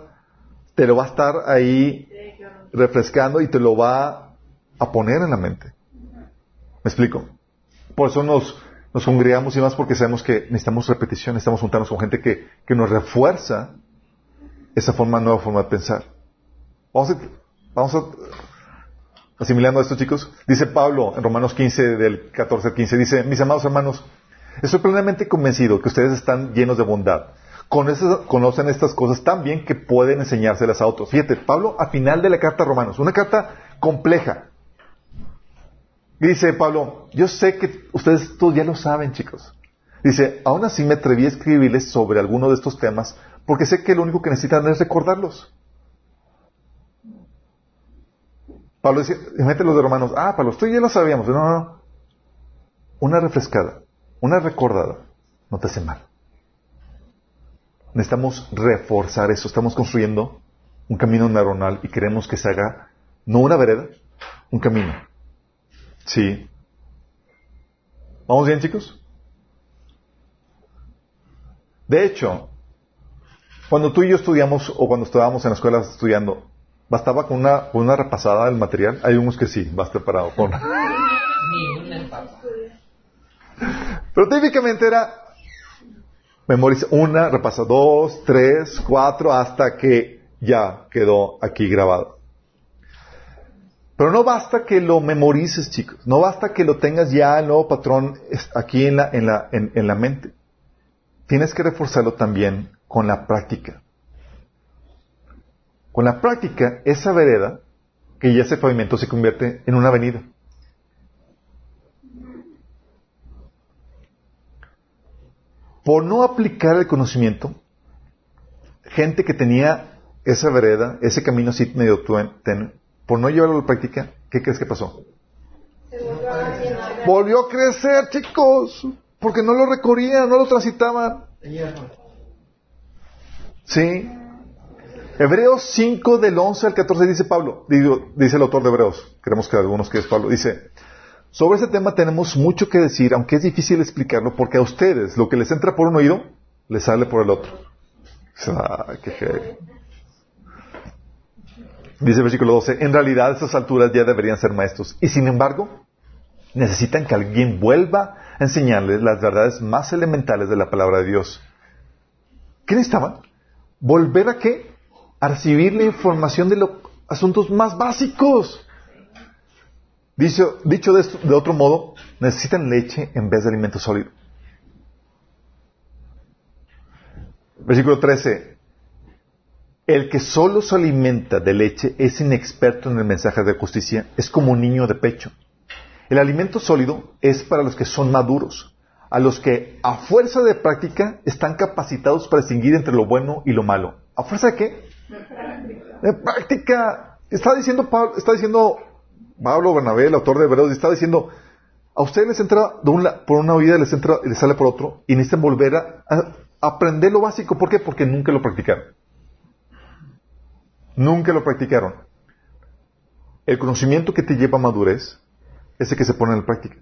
te lo va a estar ahí refrescando y te lo va a poner en la mente. ¿Me explico? Por eso nos, nos congregamos y más porque sabemos que necesitamos repetición, necesitamos juntarnos con gente que, que nos refuerza esa forma, nueva forma de pensar. Vamos a, vamos a asimilando esto, chicos. Dice Pablo en Romanos 15, del 14 al 15, dice, mis amados hermanos, estoy plenamente convencido que ustedes están llenos de bondad. conocen estas cosas tan bien que pueden enseñárselas a otros. Fíjate, Pablo, a final de la carta a Romanos, una carta compleja. Dice Pablo, yo sé que ustedes todos ya lo saben, chicos. Dice, aún así me atreví a escribirles sobre alguno de estos temas porque sé que lo único que necesitan es recordarlos. Pablo dice, mete los de Romanos, ah, Pablo, esto ya lo sabíamos. No, no, no. Una refrescada, una recordada, no te hace mal. Necesitamos reforzar eso. Estamos construyendo un camino neuronal y queremos que se haga, no una vereda, un camino. Sí. ¿Vamos bien, chicos? De hecho, cuando tú y yo estudiamos, o cuando estábamos en la escuela estudiando, ¿bastaba con una, una repasada del material? Hay unos que sí, basta para con... Pero típicamente era memoriza una, repasa dos, tres, cuatro, hasta que ya quedó aquí grabado. Pero no basta que lo memorices, chicos. No basta que lo tengas ya el nuevo patrón aquí en la, en la, en la mente. Tienes que reforzarlo también con la práctica. Con la práctica, esa vereda que ya se pavimentó se convierte en una avenida. Por no aplicar el conocimiento, gente que tenía esa vereda, ese camino así medio ten, por no llevarlo a la práctica, ¿qué crees que pasó? volvió a crecer, chicos. Porque no lo recorrían, no lo transitaban. Sí. Hebreos 5 del 11 al 14 dice Pablo, digo, dice el autor de Hebreos, queremos que algunos que es Pablo, dice, sobre ese tema tenemos mucho que decir, aunque es difícil explicarlo, porque a ustedes lo que les entra por un oído, les sale por el otro. Qué. Dice el versículo 12, en realidad a estas alturas ya deberían ser maestros, y sin embargo, necesitan que alguien vuelva a enseñarles las verdades más elementales de la palabra de Dios. ¿Qué necesitaban? ¿Volver a qué? A recibir la información de los asuntos más básicos. Dicho, dicho de, de otro modo, necesitan leche en vez de alimento sólido. Versículo 13. El que solo se alimenta de leche es inexperto en el mensaje de justicia, es como un niño de pecho. El alimento sólido es para los que son maduros, a los que a fuerza de práctica están capacitados para distinguir entre lo bueno y lo malo. ¿A fuerza de qué? De práctica. Está diciendo Pablo, está diciendo Pablo Bernabé, el autor de Hebreos, está diciendo, a ustedes les entra por una oída, les entra y les sale por otro, y necesitan volver a aprender lo básico. ¿Por qué? Porque nunca lo practicaron. Nunca lo practicaron. El conocimiento que te lleva a madurez es el que se pone en práctica.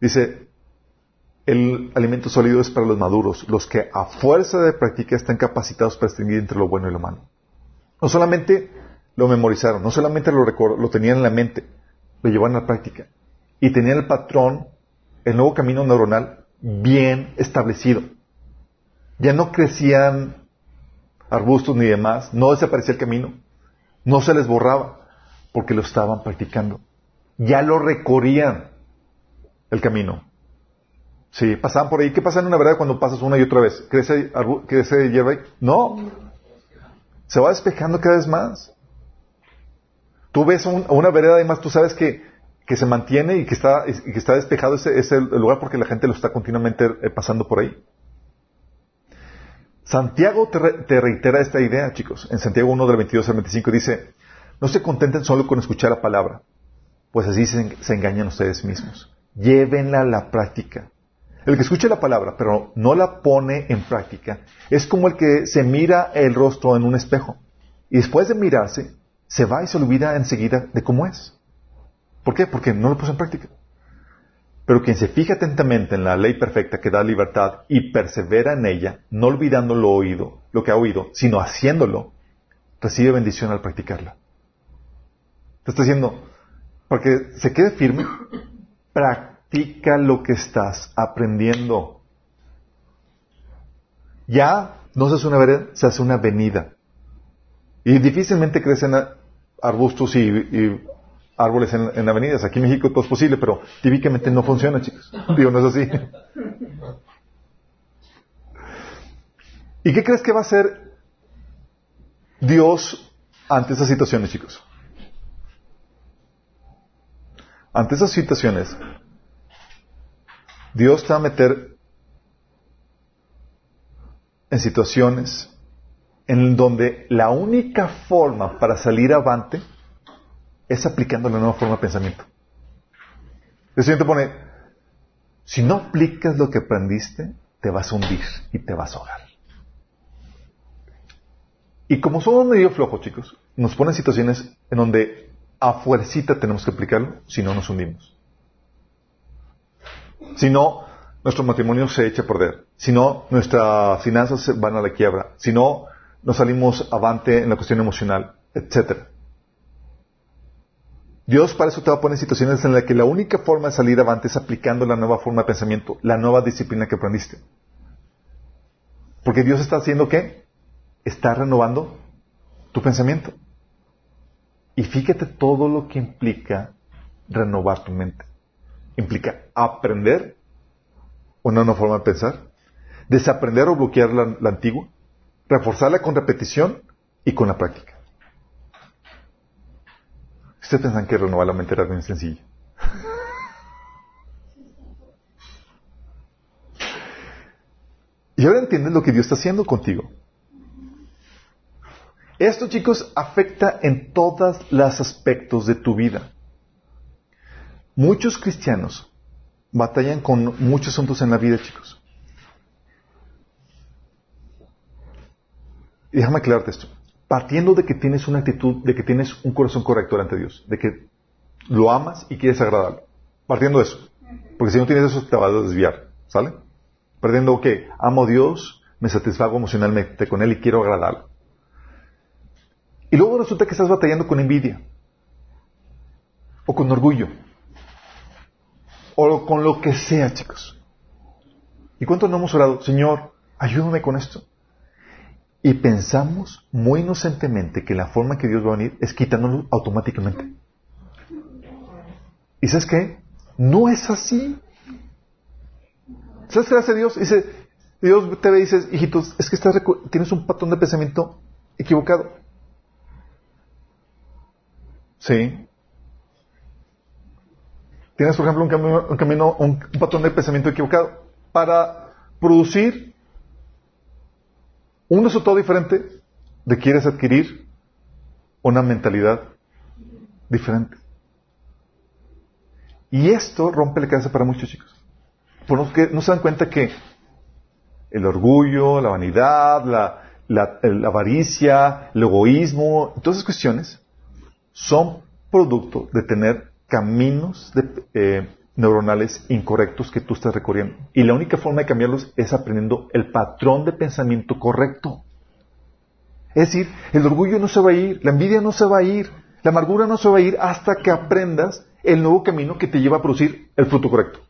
Dice, el alimento sólido es para los maduros, los que a fuerza de práctica están capacitados para distinguir entre lo bueno y lo malo. No solamente lo memorizaron, no solamente lo, lo tenían en la mente, lo llevaron a la práctica. Y tenían el patrón, el nuevo camino neuronal bien establecido. Ya no crecían arbustos ni demás, no desaparecía el camino, no se les borraba, porque lo estaban practicando. Ya lo recorrían el camino. Sí, pasaban por ahí. ¿Qué pasa en una vereda cuando pasas una y otra vez? ¿Crece, crece hierba? ahí? No. Se va despejando cada vez más. Tú ves un- una vereda y más, tú sabes que, que se mantiene y que está, y que está despejado ese, ese lugar porque la gente lo está continuamente eh, pasando por ahí. Santiago te, re- te reitera esta idea, chicos. En Santiago 1 del 22 al 25 dice, no se contenten solo con escuchar la palabra, pues así se, se engañan ustedes mismos. Llévenla a la práctica. El que escuche la palabra, pero no la pone en práctica, es como el que se mira el rostro en un espejo. Y después de mirarse, se va y se olvida enseguida de cómo es. ¿Por qué? Porque no lo puso en práctica. Pero quien se fija atentamente en la ley perfecta que da libertad y persevera en ella, no olvidando lo oído, lo que ha oído, sino haciéndolo, recibe bendición al practicarla. Te está diciendo, para que se quede firme, practica lo que estás aprendiendo. Ya no se hace una vereda, se hace una avenida. Y difícilmente crecen arbustos y árboles en, en avenidas. Aquí en México todo es posible, pero típicamente no funciona, chicos. [laughs] Digo, no es así. ¿Y qué crees que va a hacer Dios ante esas situaciones, chicos? Ante esas situaciones, Dios te va a meter en situaciones en donde la única forma para salir avante es aplicando la nueva forma de pensamiento. El Señor pone, si no aplicas lo que aprendiste, te vas a hundir y te vas a ahogar. Y como somos medio flojos, chicos, nos ponen situaciones en donde a fuercita tenemos que aplicarlo, si no nos hundimos. Si no, nuestro matrimonio se echa a perder. Si no, nuestras finanzas van a la quiebra. Si no, no salimos avante en la cuestión emocional, etcétera. Dios para eso te va a poner situaciones en las que la única forma de salir avante es aplicando la nueva forma de pensamiento, la nueva disciplina que aprendiste. Porque Dios está haciendo qué? Está renovando tu pensamiento. Y fíjate todo lo que implica renovar tu mente. Implica aprender una nueva forma de pensar, desaprender o bloquear la, la antigua, reforzarla con repetición y con la práctica. Ustedes piensan que renovar la mente era bien sencillo. Y ahora entiendes lo que Dios está haciendo contigo. Esto, chicos, afecta en todos los aspectos de tu vida. Muchos cristianos batallan con muchos asuntos en la vida, chicos. Y déjame aclararte esto. Partiendo de que tienes una actitud, de que tienes un corazón correcto ante Dios, de que lo amas y quieres agradarlo. Partiendo de eso. Porque si no tienes eso, te vas a desviar. ¿Sale? Perdiendo que amo a Dios, me satisfago emocionalmente con Él y quiero agradarlo. Y luego resulta que estás batallando con envidia. O con orgullo. O con lo que sea, chicos. ¿Y cuánto no hemos orado? Señor, ayúdame con esto. Y pensamos muy inocentemente que la forma que Dios va a venir es quitándolo automáticamente. ¿Y sabes qué? No es así. ¿Sabes qué hace Dios? Dice, Dios te ve y dice, hijitos, es que estás tienes un patrón de pensamiento equivocado. Sí. Tienes, por ejemplo, un camino, un, camino, un, patrón de pensamiento equivocado. Para producir un resultado diferente, requieres adquirir una mentalidad diferente. Y esto rompe la cabeza para muchos chicos. Porque no se dan cuenta que el orgullo, la vanidad, la, la, avaricia, el egoísmo, todas esas cuestiones son producto de tener caminos eh, neuronales incorrectos que tú estás recorriendo. Y la única forma de cambiarlos es aprendiendo el patrón de pensamiento correcto. Es decir, el orgullo no se va a ir, la envidia no se va a ir, la amargura no se va a ir hasta que aprendas el nuevo camino que te lleva a producir el fruto correcto.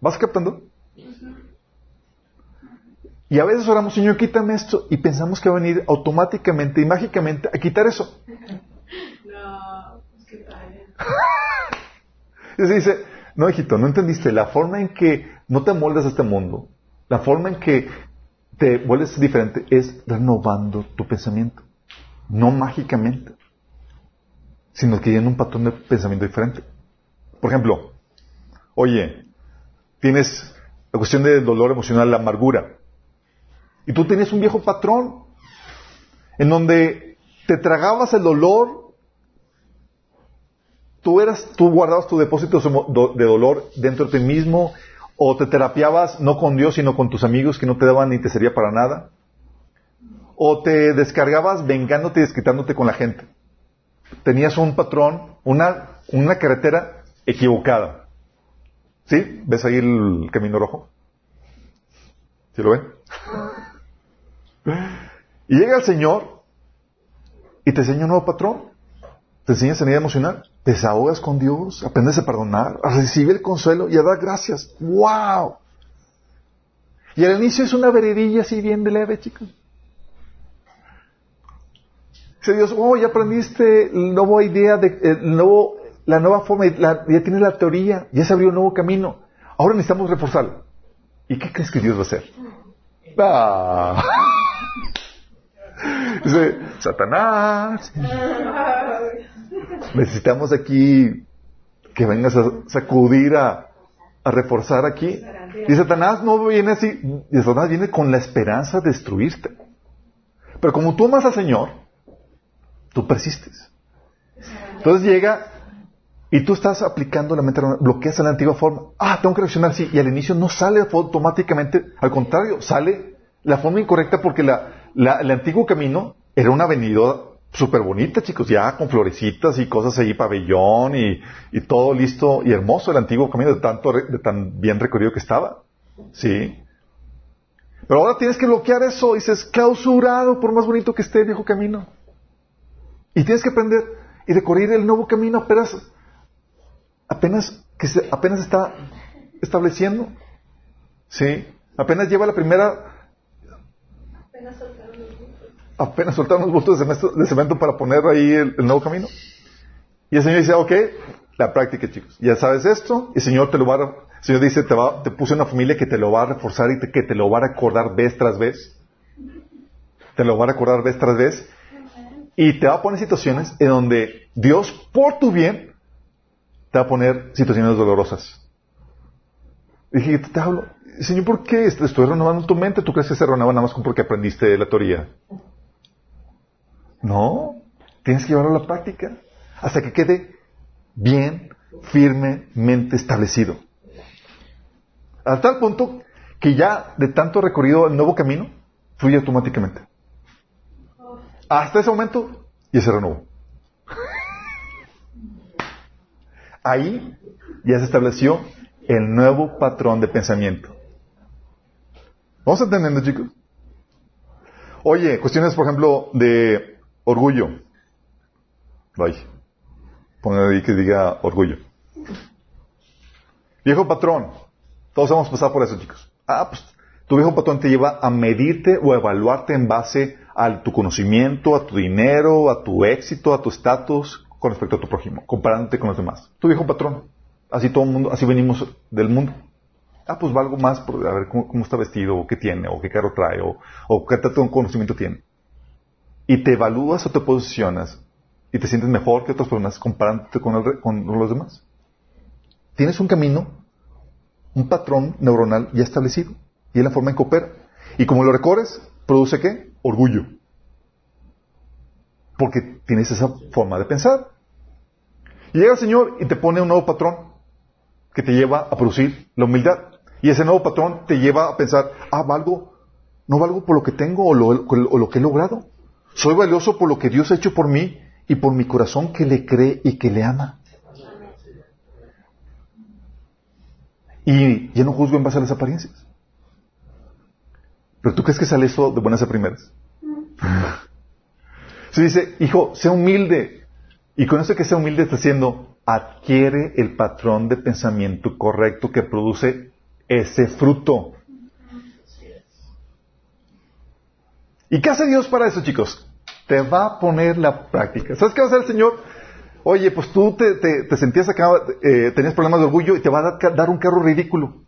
¿Vas captando? Y a veces oramos, Señor, quítame esto, y pensamos que va a venir automáticamente y mágicamente a quitar eso. [laughs] No, es que [laughs] se dice, no, hijito, no entendiste. La forma en que no te moldas a este mundo, la forma en que te vuelves diferente es renovando tu pensamiento. No mágicamente, sino que en un patrón de pensamiento diferente. Por ejemplo, oye, tienes la cuestión del dolor emocional, la amargura. Y tú tenías un viejo patrón en donde te tragabas el dolor, tú eras, tú guardabas tu depósito de dolor dentro de ti mismo, o te terapiabas no con Dios, sino con tus amigos que no te daban ni te sería para nada, o te descargabas vengándote y desquitándote con la gente. Tenías un patrón, una, una carretera equivocada. ¿Sí? ¿Ves ahí el camino rojo? ¿Sí lo ven? [laughs] Y llega el Señor y te enseña un nuevo patrón. Te enseña sanidad emocional. Te desahogas con Dios, aprendes a perdonar, a recibir el consuelo y a dar gracias. ¡Wow! Y al inicio es una veredilla así bien de leve, chicos. Dice Dios, oh, ya aprendiste la nueva idea, de, el nuevo, la nueva forma, ya tienes la teoría, ya se abrió un nuevo camino. Ahora necesitamos reforzarlo. ¿Y qué crees que Dios va a hacer? Ah. [laughs] Dice, Satanás. [laughs] Necesitamos aquí que vengas a sacudir, a, reforzar aquí. Y Satanás no viene así, y Satanás viene con la esperanza de destruirte. Pero como tú amas al Señor, tú persistes. Entonces llega y tú estás aplicando la mente, bloqueas la antigua forma. Ah, tengo que reaccionar así. Y al inicio no sale automáticamente, al contrario, sale la forma incorrecta porque la, el antiguo camino era una avenida súper bonita, chicos, ya con florecitas y cosas ahí, pabellón y, y, todo listo y hermoso el antiguo camino de tanto, de tan bien recorrido que estaba. Sí. Pero ahora tienes que bloquear eso, dices, clausurado por más bonito que esté el viejo camino. Y tienes que aprender y recorrer el nuevo camino apenas, apenas, que se, apenas está estableciendo. Sí. Apenas lleva la primera apenas soltaron los bultos de cemento, para poner ahí el, nuevo camino. Y el Señor dice, ok, la práctica, chicos. Ya sabes esto, y el Señor te lo va a, Señor dice, te, va, te puse una familia que te lo va a reforzar y que te lo va a recordar vez tras vez. Te lo va a recordar vez tras vez. Y te va a poner situaciones en donde Dios, por tu bien, te va a poner situaciones dolorosas. Dije, te hablo, Señor, ¿por qué estoy renovando tu mente? ¿Tú crees que se renueva nada más porque aprendiste la teoría? No, tienes que llevarlo a la práctica hasta que quede bien firmemente establecido. A tal punto que ya de tanto recorrido el nuevo camino, fluye automáticamente. Hasta ese momento, y se renovó. Ahí ya se estableció el nuevo patrón de pensamiento. ¿Vamos entendiendo, chicos? Oye, cuestiones, por ejemplo, de orgullo. Vaya. Poner ahí que diga orgullo. Viejo patrón. Todos hemos pasado por eso, chicos. Ah, pues tu viejo patrón te lleva a medirte o a evaluarte en base a tu conocimiento, a tu dinero, a tu éxito, a tu estatus con respecto a tu prójimo, comparándote con los demás. Tu viejo patrón. Así todo el mundo, así venimos del mundo. Ah, pues valgo más por a ver cómo, está vestido, o qué tiene, o qué carro trae, o, o qué tanto conocimiento tiene. Y te evalúas o te posicionas y te sientes mejor que otras personas comparándote con, con los demás. Tienes un camino, un patrón neuronal ya establecido. Y es la forma en que opera. Y como lo recorres, produce qué? Orgullo. Porque tienes esa forma de pensar. Y llega el Señor y te pone un nuevo patrón que te lleva a producir la humildad. Y ese nuevo patrón te lleva a pensar, ah, valgo, no valgo por lo que tengo o lo que he logrado. Soy valioso por lo que Dios ha hecho por mí y por mi corazón que le cree y que le ama. Y ya no juzgo en base a las apariencias. Pero tú crees que sale eso de buenas a primeras. [laughs] Se dice, hijo, sea humilde. Y con eso que sea humilde está haciendo, adquiere el patrón de pensamiento correcto que produce ese fruto. ¿Y qué hace Dios para eso, chicos? Te va a poner la práctica. ¿Sabes qué va a hacer el Señor? Oye, pues tú te, sentías acá, eh, tenías problemas de orgullo y te va a dar, un carro ridículo.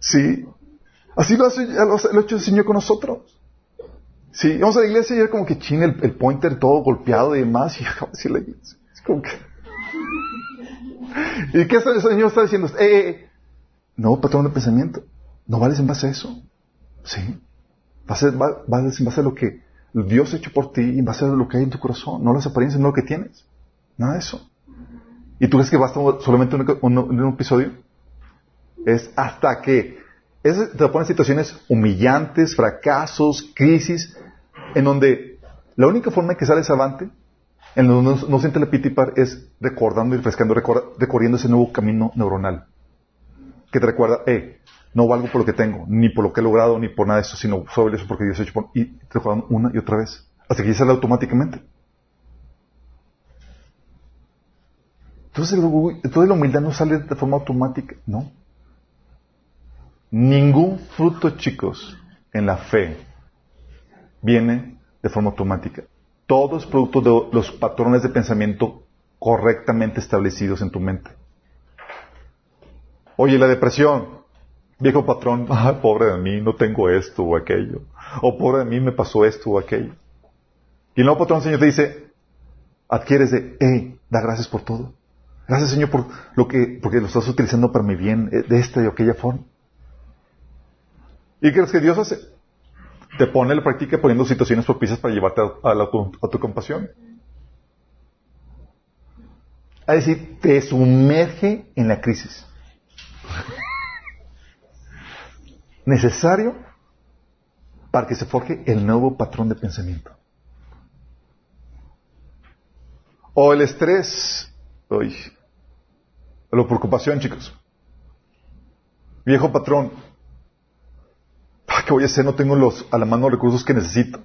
Sí. Así lo, hace, lo, ha hecho el Señor con nosotros. Sí, vamos a la iglesia y era como que ching el, pointer todo golpeado y demás. Y [laughs] de la iglesia. Es como que... ¿Y qué el Señor está diciendo? Eh, eh, no, patrón de pensamiento. No vales en base a eso. Sí. Vales en base a lo que Dios ha hecho por ti y va a ser lo que hay en tu corazón, no las apariencias, no lo que tienes. Nada de eso. ¿Y tú crees que basta solamente un, un, episodio? Es hasta que es, te ponen situaciones humillantes, fracasos, crisis, en donde la única forma en que sales avante, en donde no, siente la pitipar, es recordando y refrescando, recorriendo ese nuevo camino neuronal. Que te recuerda, eh, no valgo por lo que tengo, ni por lo que he logrado, ni por nada de eso, sino sobre eso porque Dios ha hecho por... Y te juegan una y otra vez. Hasta que ya sale automáticamente. Entonces, entonces la humildad no sale de forma automática, no. Ningún fruto, chicos, en la fe viene de forma automática. Todo es producto de los patrones de pensamiento correctamente establecidos en tu mente. Oye, la depresión, Viejo patrón, [laughs] ah, pobre de mí, no tengo esto o aquello. O pobre de mí, me pasó esto o aquello. Y el nuevo patrón, Señor, te dice, adquieres de, eh, da gracias por todo. Gracias, Señor, por lo que, porque lo estás utilizando para mi bien, eh, de esta y aquella forma. ¿Y crees que Dios hace? Te pone la práctica poniendo situaciones propicias para llevarte a, a tu compasión. Es decir, te sumerge en la crisis necesario para que se forje el nuevo patrón de pensamiento. O el estrés, o la preocupación, chicos. Viejo patrón, ¿qué voy a hacer? No tengo los, a la mano recursos que necesito.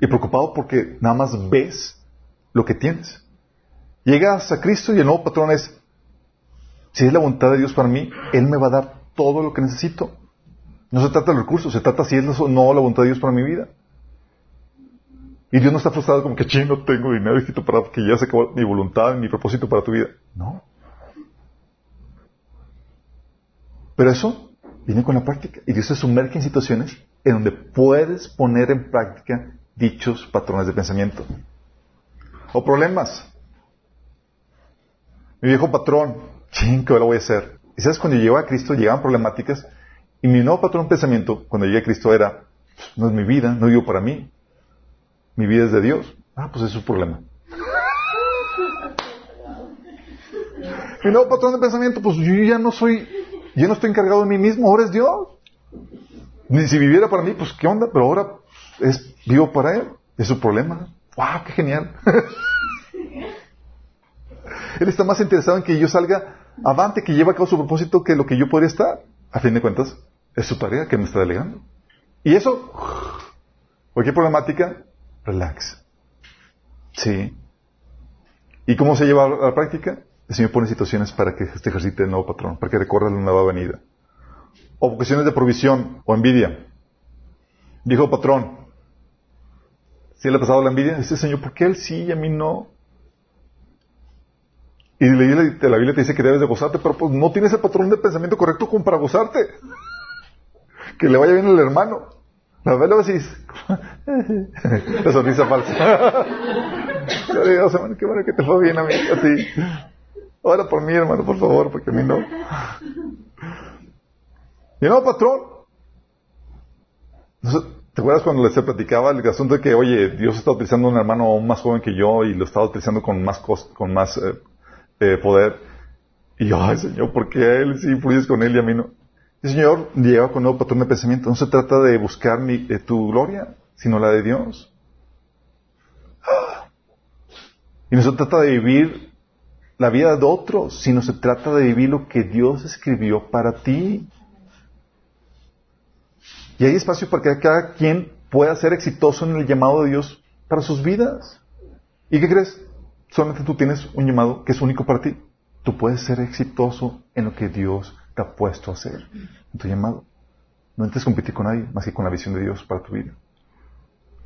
Y preocupado porque nada más ves lo que tienes. Llegas a Cristo y el nuevo patrón es, si es la voluntad de Dios para mí, Él me va a dar todo lo que necesito. No se trata de recursos, se trata si es o no la voluntad de Dios para mi vida. Y Dios no está frustrado como que, ching, no tengo dinero, hijito, para que ya se acabó mi voluntad, mi propósito para tu vida. No. Pero eso viene con la práctica. Y Dios se sumerge en situaciones en donde puedes poner en práctica dichos patrones de pensamiento. O problemas. Mi viejo patrón, ching, ¿qué lo voy a hacer? Y sabes, cuando llegaba a Cristo llegaban problemáticas y mi nuevo patrón de pensamiento, cuando llegué a Cristo, era, no es mi vida, no vivo para mí. Mi vida es de Dios. Ah, pues es su problema. Y luego patrón de pensamiento, pues yo ya no soy, yo no estoy encargado de mí mismo, ahora es Dios. Ni si viviera para mí, pues qué onda, pero ahora es vivo para Él. Es su problema. ¡Wow! ¡Qué genial! [laughs] Él está más interesado en que yo salga avante, que lleve a cabo su propósito, que lo que yo podría estar. A fin de cuentas, es su tarea que me está delegando. Y eso, cualquier problemática, relax. Sí. ¿Y cómo se lleva a la práctica? El Señor pone situaciones para que este ejercite el nuevo patrón, para que recorra la nueva venida. O cuestiones de provisión o envidia. Dijo patrón, ¿sí le ha pasado la envidia? Dice Señor, ¿por qué él sí y a mí no? Y la Biblia te dice que debes de gozarte, pero pues no tienes el patrón de pensamiento correcto como para gozarte. Que le vaya bien al hermano. La verdad lo decís. la sonrisa falsa. [laughs] Dios, hermano, qué bueno que te fue bien a mí, a ti. Ora por mí, hermano, por favor, porque a mí no. Y no, patrón. ¿Te acuerdas cuando les platicaba el asunto de que, oye, Dios está utilizando a un hermano aún más joven que yo y lo está utilizando con más, con más eh, eh, poder? Y yo, ay, Señor, ¿por qué a él sí influyes con él y a mí no? El Señor llega con un nuevo patrón de pensamiento. No se trata de buscar eh, tu gloria, sino la de Dios. Y no se trata de vivir la vida de otros, sino se trata de vivir lo que Dios escribió para ti. Y hay espacio para que cada quien pueda ser exitoso en el llamado de Dios para sus vidas. ¿Y qué crees? Solamente tú tienes un llamado que es único para ti. Tú puedes ser exitoso en lo que Dios ha puesto a hacer, en tu llamado. No intentes competir con nadie, más que con la visión de Dios para tu vida.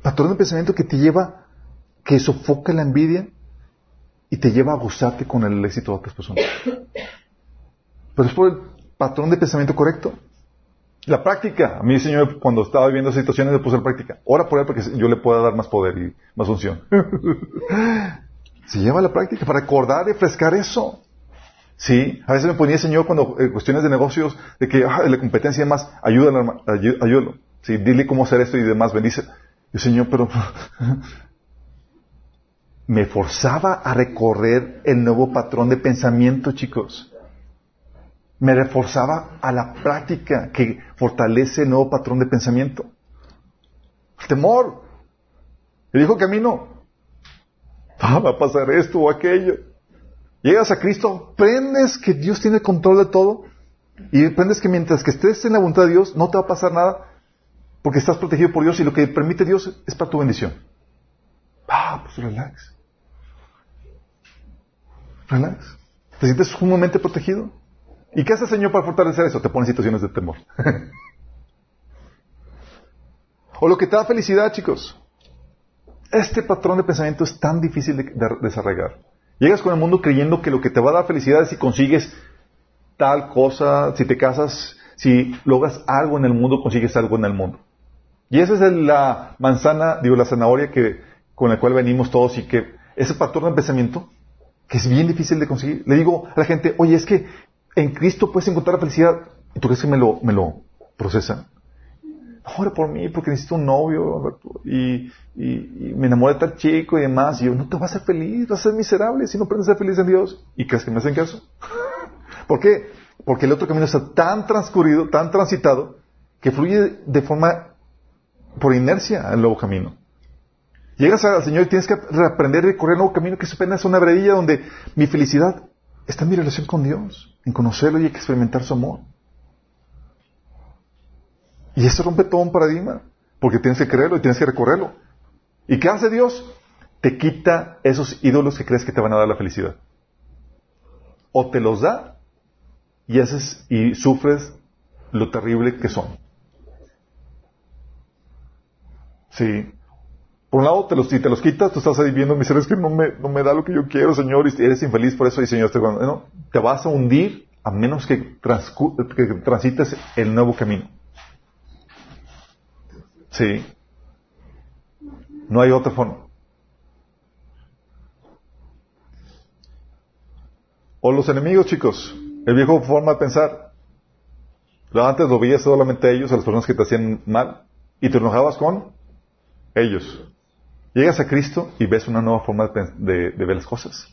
Patrón de pensamiento que te lleva, que sofoca la envidia y te lleva a gozarte con el éxito de otras personas. Pero es por el patrón de pensamiento correcto. La práctica. A mí, Señor, cuando estaba viviendo situaciones, le puse en práctica. Ora por él para que yo le pueda dar más poder y más función. [laughs] Se lleva a la práctica para recordar y refrescar eso. Sí, a veces me ponía el Señor cuando eh, cuestiones de negocios, de que ah, la competencia y demás, ayúdalo, ayúdalo. Sí, dile cómo hacer esto y demás, bendice. Y Señor, pero [laughs] me forzaba a recorrer el nuevo patrón de pensamiento, chicos. Me reforzaba a la práctica que fortalece el nuevo patrón de pensamiento. El temor. El dijo camino. [laughs] Ah, va a pasar esto o aquello. Llegas a Cristo, aprendes que Dios tiene control de todo y aprendes que mientras que estés en la voluntad de Dios no te va a pasar nada porque estás protegido por Dios y lo que permite Dios es para tu bendición. Ah, pues relax. Relax. ¿Te sientes sumamente protegido? ¿Y qué hace el Señor para fortalecer eso? Te pone en situaciones de temor. [laughs] o lo que te da felicidad, chicos. Este patrón de pensamiento es tan difícil de desarraigar. Llegas con el mundo creyendo que lo que te va a dar felicidad es si consigues tal cosa, si te casas, si logras algo en el mundo, consigues algo en el mundo. Y esa es la manzana, digo, la zanahoria que, con la cual venimos todos y que ese patrón de pensamiento, que es bien difícil de conseguir. Le digo a la gente, oye, es que en Cristo puedes encontrar la felicidad. ¿Y tú crees que me lo, me lo procesan? Ora por mí porque necesito un novio y, me enamoré de tal chico y demás. Y yo, no te vas a ser feliz, vas a ser miserable si no aprendes a ser feliz en Dios. ¿Y crees que me hacen caso? [laughs] ¿Por qué? Porque el otro camino está tan transcurrido, tan transitado, que fluye de forma por inercia al nuevo camino. Llegas al Señor y tienes que aprender a recorrer el nuevo camino que es apenas una bredilla donde mi felicidad está en mi relación con Dios, en conocerlo y experimentar su amor. Y eso rompe todo un paradigma, porque tienes que creerlo y tienes que recorrerlo. ¿Y qué hace Dios? Te quita esos ídolos que crees que te van a dar la felicidad. O te los da y haces y sufres lo terrible que son. Sí. Por un lado, te los, si te los quitas, tú estás ahí viendo, mi ser, es que no me, da lo que yo quiero, Señor, y eres infeliz por eso, y Señor, te, te vas a hundir a menos que transites el nuevo camino. Sí. No hay otra forma. O los enemigos, chicos. El viejo forma de pensar. Antes lo veías solamente a ellos, a las personas que te hacían mal, y te enojabas con ellos. Llegas a Cristo y ves una nueva forma de ver las cosas.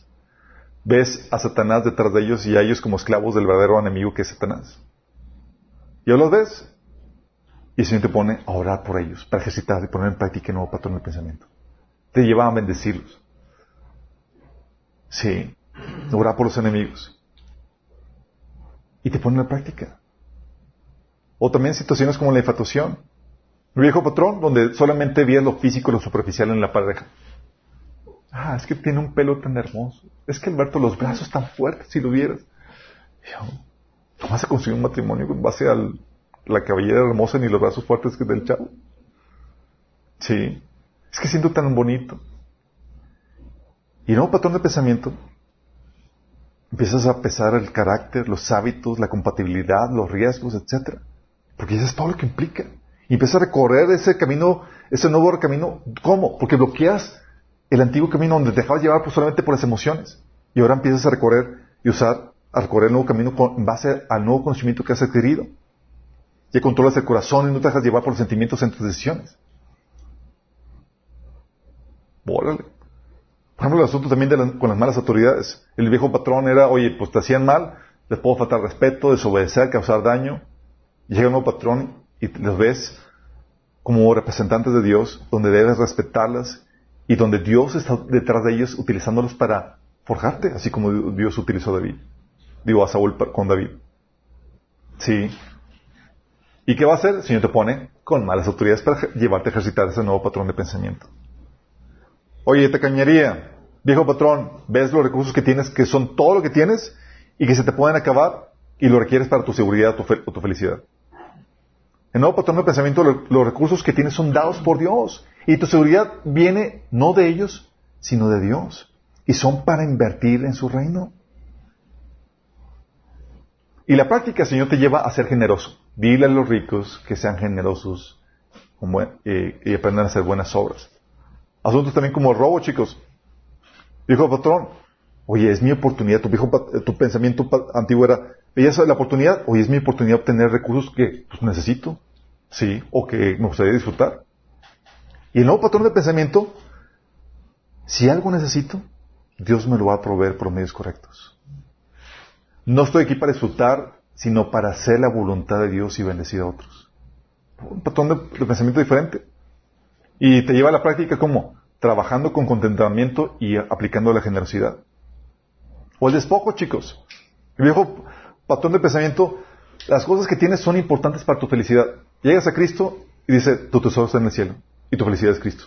Ves a Satanás detrás de ellos y a ellos como esclavos del verdadero enemigo que es Satanás. Y ahora los ves. Y el Señor te pone a orar por ellos, para ejercitar y poner en práctica el nuevo patrón del pensamiento. Te lleva a bendecirlos. Sí. Orar por los enemigos. Y te pone en práctica. O también situaciones como la infatuación. Mi viejo patrón, donde solamente veías lo físico, lo superficial en la pareja. Ah, es que tiene un pelo tan hermoso. Es que Alberto, los brazos tan fuertes, si lo vieras. Y yo, ¿Cómo vas a conseguir un matrimonio en base a la cabellera hermosa ni los brazos fuertes que del chavo? Sí. Es que siento tan bonito. Y el nuevo patrón de pensamiento, empiezas a pesar el carácter, los hábitos, la compatibilidad, los riesgos, etcétera. Porque eso es todo lo que implica. Y empiezas a recorrer ese camino, ese nuevo camino. ¿Cómo? Porque bloqueas el antiguo camino donde te dejabas llevar pues, solamente por las emociones. Y ahora empiezas a recorrer y usar, a recorrer el nuevo camino con, en base al nuevo conocimiento que has adquirido. Ya controlas el corazón y no te dejas llevar por los sentimientos en tus decisiones. Órale. Por ejemplo, el asunto también con las malas autoridades. El viejo patrón era, oye, pues te hacían mal, les puedo faltar respeto, desobedecer, causar daño. Llega un nuevo patrón y los ves como representantes de Dios, donde debes respetarlas y donde Dios está detrás de ellos utilizándolos para forjarte, así como Dios utilizó a David. Digo, a Saúl con David. Sí. ¿Y qué va a hacer? El Señor te pone con malas autoridades para llevarte a ejercitar ese nuevo patrón de pensamiento. Oye, te cañería, viejo patrón, ves los recursos que tienes, que son todo lo que tienes y que se te pueden acabar y lo requieres para tu seguridad o tu, felicidad. El nuevo patrón de pensamiento, lo- los recursos que tienes son dados por Dios. Y tu seguridad viene no de ellos, sino de Dios. Y son para invertir en su reino. Y la práctica, Señor, te lleva a ser generoso. Dile a los ricos que sean generosos eh, y aprendan a hacer buenas obras. Asuntos también como el robo, chicos. Dijo patrón, oye, es mi oportunidad. Tu, viejo, tu pensamiento antiguo era, veías la oportunidad, oye, es mi oportunidad de obtener recursos que pues, necesito, sí, o que me gustaría disfrutar. Y el nuevo patrón de pensamiento, si algo necesito, Dios me lo va a proveer por medios correctos. No estoy aquí para disfrutar, sino para hacer la voluntad de Dios y bendecir a otros. Un patrón de, pensamiento diferente. Y te lleva a la práctica como trabajando con contentamiento y aplicando la generosidad. O el despojo, chicos. El viejo patrón de pensamiento, las cosas que tienes son importantes para tu felicidad. Llegas a Cristo y dice, tu tesoro está en el cielo y tu felicidad es Cristo.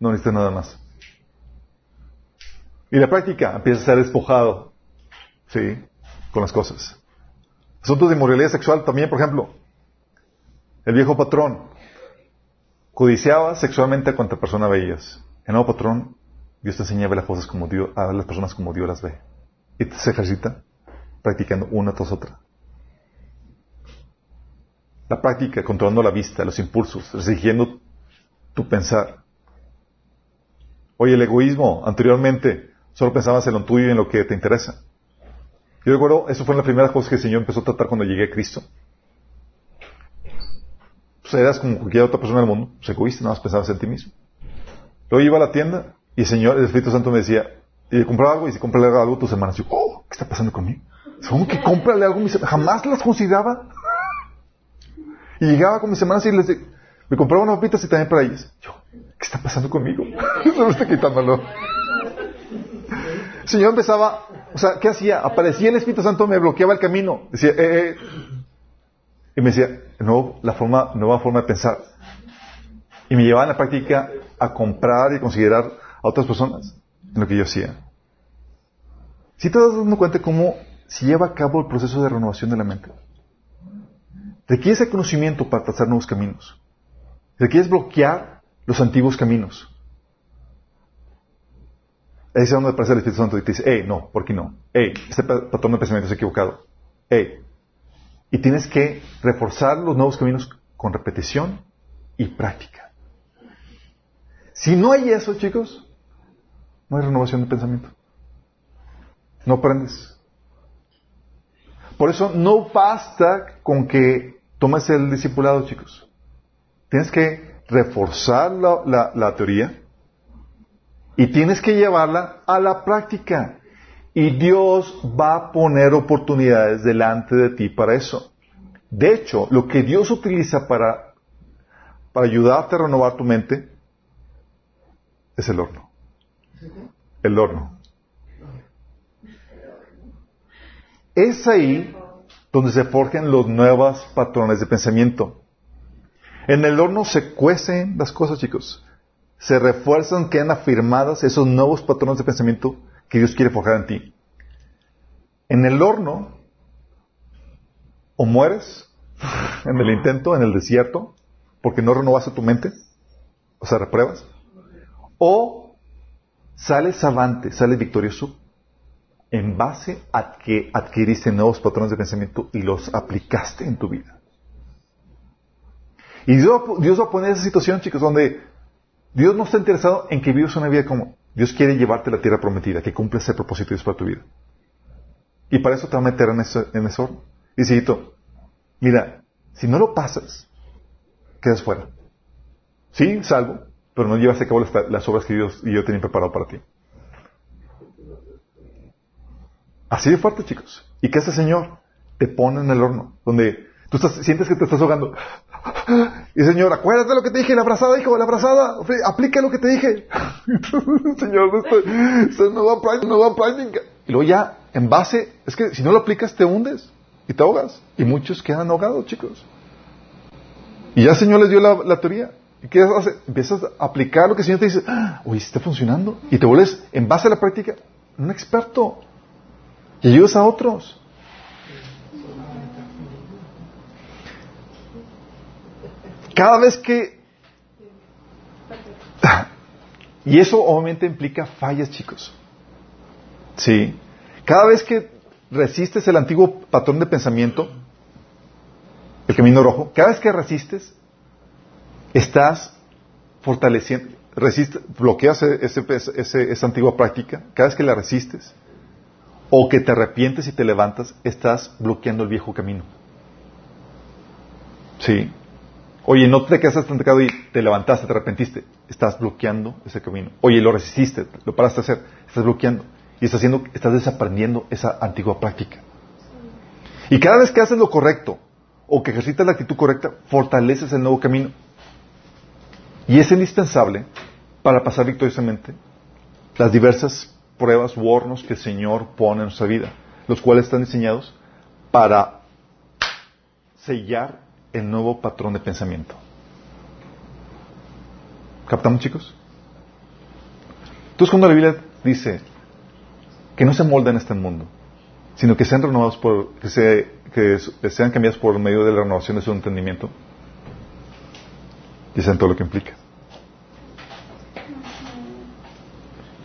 No necesitas nada más. Y la práctica empieza a ser despojado, sí, con las cosas. Asuntos de inmoralidad sexual también, por ejemplo. El viejo patrón codiciaba sexualmente a cuanta persona veías. El nuevo patrón, Dios te enseña a ver las cosas como Dios, a las personas como Dios las ve. Y se ejercita practicando una tras otra. La práctica, controlando la vista, los impulsos, restringiendo tu pensar. Oye, el egoísmo, anteriormente, solo pensabas en lo tuyo y en lo que te interesa. Yo recuerdo, eso fue la primera cosa que el Señor empezó a tratar cuando llegué a Cristo. Pues eras como cualquier otra persona del mundo, pues egoísta, nada más pensabas en ti mismo. Luego iba a la tienda y el Señor, el Espíritu Santo me decía, y compraba algo y si comprarle algo a tus hermanas, yo, oh, ¿qué está pasando conmigo? ¿Cómo que cómprale algo a mis? Jamás las consideraba. Y llegaba con mis hermanas y les de- me compraba unas papitas y también para ellas. Yo, ¿qué está pasando conmigo? [laughs] Me está quitándolo. El Señor empezaba, o sea, ¿qué hacía? Aparecía el Espíritu Santo, me bloqueaba el camino. Decía, eh, eh. Y me decía, nuevo, la forma, nueva forma de pensar. Y me llevaba en la práctica a comprar y considerar a otras personas en lo que yo hacía. Si te das dando cuenta cómo se lleva a cabo el proceso de renovación de la mente. Requieres el conocimiento para trazar nuevos caminos. Requieres bloquear los antiguos caminos. Ahí es donde aparece el Espíritu Santo y te dice, hey, no, ¿por qué no? Hey, este pa- patrón de pensamiento es equivocado. Hey. Y tienes que reforzar los nuevos caminos con repetición y práctica. Si no hay eso, chicos, no hay renovación de pensamiento. No aprendes. Por eso no basta con que tomes el discipulado, chicos. Tienes que reforzar la teoría Y tienes que llevarla a la práctica. Y Dios va a poner oportunidades delante de ti para eso. De hecho, lo que Dios utiliza para, para ayudarte a renovar tu mente es el horno. El horno. Es ahí donde se forjan los nuevos patrones de pensamiento. En el horno se cuecen las cosas, chicos. Se refuerzan, quedan afirmadas esos nuevos patrones de pensamiento que Dios quiere forjar en ti. En el horno, o mueres en el intento, en el desierto, porque no renovaste tu mente, o sea, repruebas, o sales avante, sales victorioso en base a que adquiriste nuevos patrones de pensamiento y los aplicaste en tu vida. Y Dios, Dios va a poner esa situación, chicos, donde Dios no está interesado en que vivas una vida como Dios quiere llevarte a la tierra prometida, que cumpla ese propósito para tu vida. Y para eso te va a meter en ese, en horno. Y Cito, mira, si no lo pasas, quedas fuera. Sí, salvo, pero no llevas a cabo las, obras que Dios y yo tenía preparado para ti. Así de fuerte, chicos. ¿Y qué hace el Señor? Te pone en el horno, donde tú sientes que te estás ahogando. Y Señor, acuérdate lo que te dije, la abrazada, hijo, la abrazada, aplica lo que te dije. [laughs] señor, no va práctica, no va a práctica. Y luego ya, en base, es que si no lo aplicas te hundes y te ahogas. Y muchos quedan ahogados, chicos. Y ya el Señor les dio la, teoría. ¿Y qué hace? Empiezas a aplicar lo que el Señor te dice, ah, [gasps] oye, está funcionando. Y te vuelves, en base a la práctica, un experto. Y ayudas a otros. Cada vez que... [laughs] Y eso obviamente implica fallas, chicos. Sí. Cada vez que resistes el antiguo patrón de pensamiento, el camino rojo, cada vez que resistes, estás fortaleciendo, resiste, bloqueas ese, esa antigua práctica, cada vez que la resistes, o que te arrepientes y te levantas, estás bloqueando el viejo camino. Sí. Oye, no te quedaste estancado y te levantaste, te arrepentiste. Estás bloqueando ese camino. Oye, lo resististe, lo paraste a hacer. Estás bloqueando. Y estás, haciendo, estás desaprendiendo esa antigua práctica. Y cada vez que haces lo correcto o que ejercitas la actitud correcta, fortaleces el nuevo camino. Y es indispensable para pasar victoriosamente las diversas pruebas u hornos que el Señor pone en nuestra vida, los cuales están diseñados para sellar el nuevo patrón de pensamiento. ¿Captamos, chicos? Entonces, cuando la Biblia dice que no se molden en este mundo, sino que sean renovados por, que, se, que sean cambiados por medio de la renovación de su entendimiento, dicen todo lo que implica.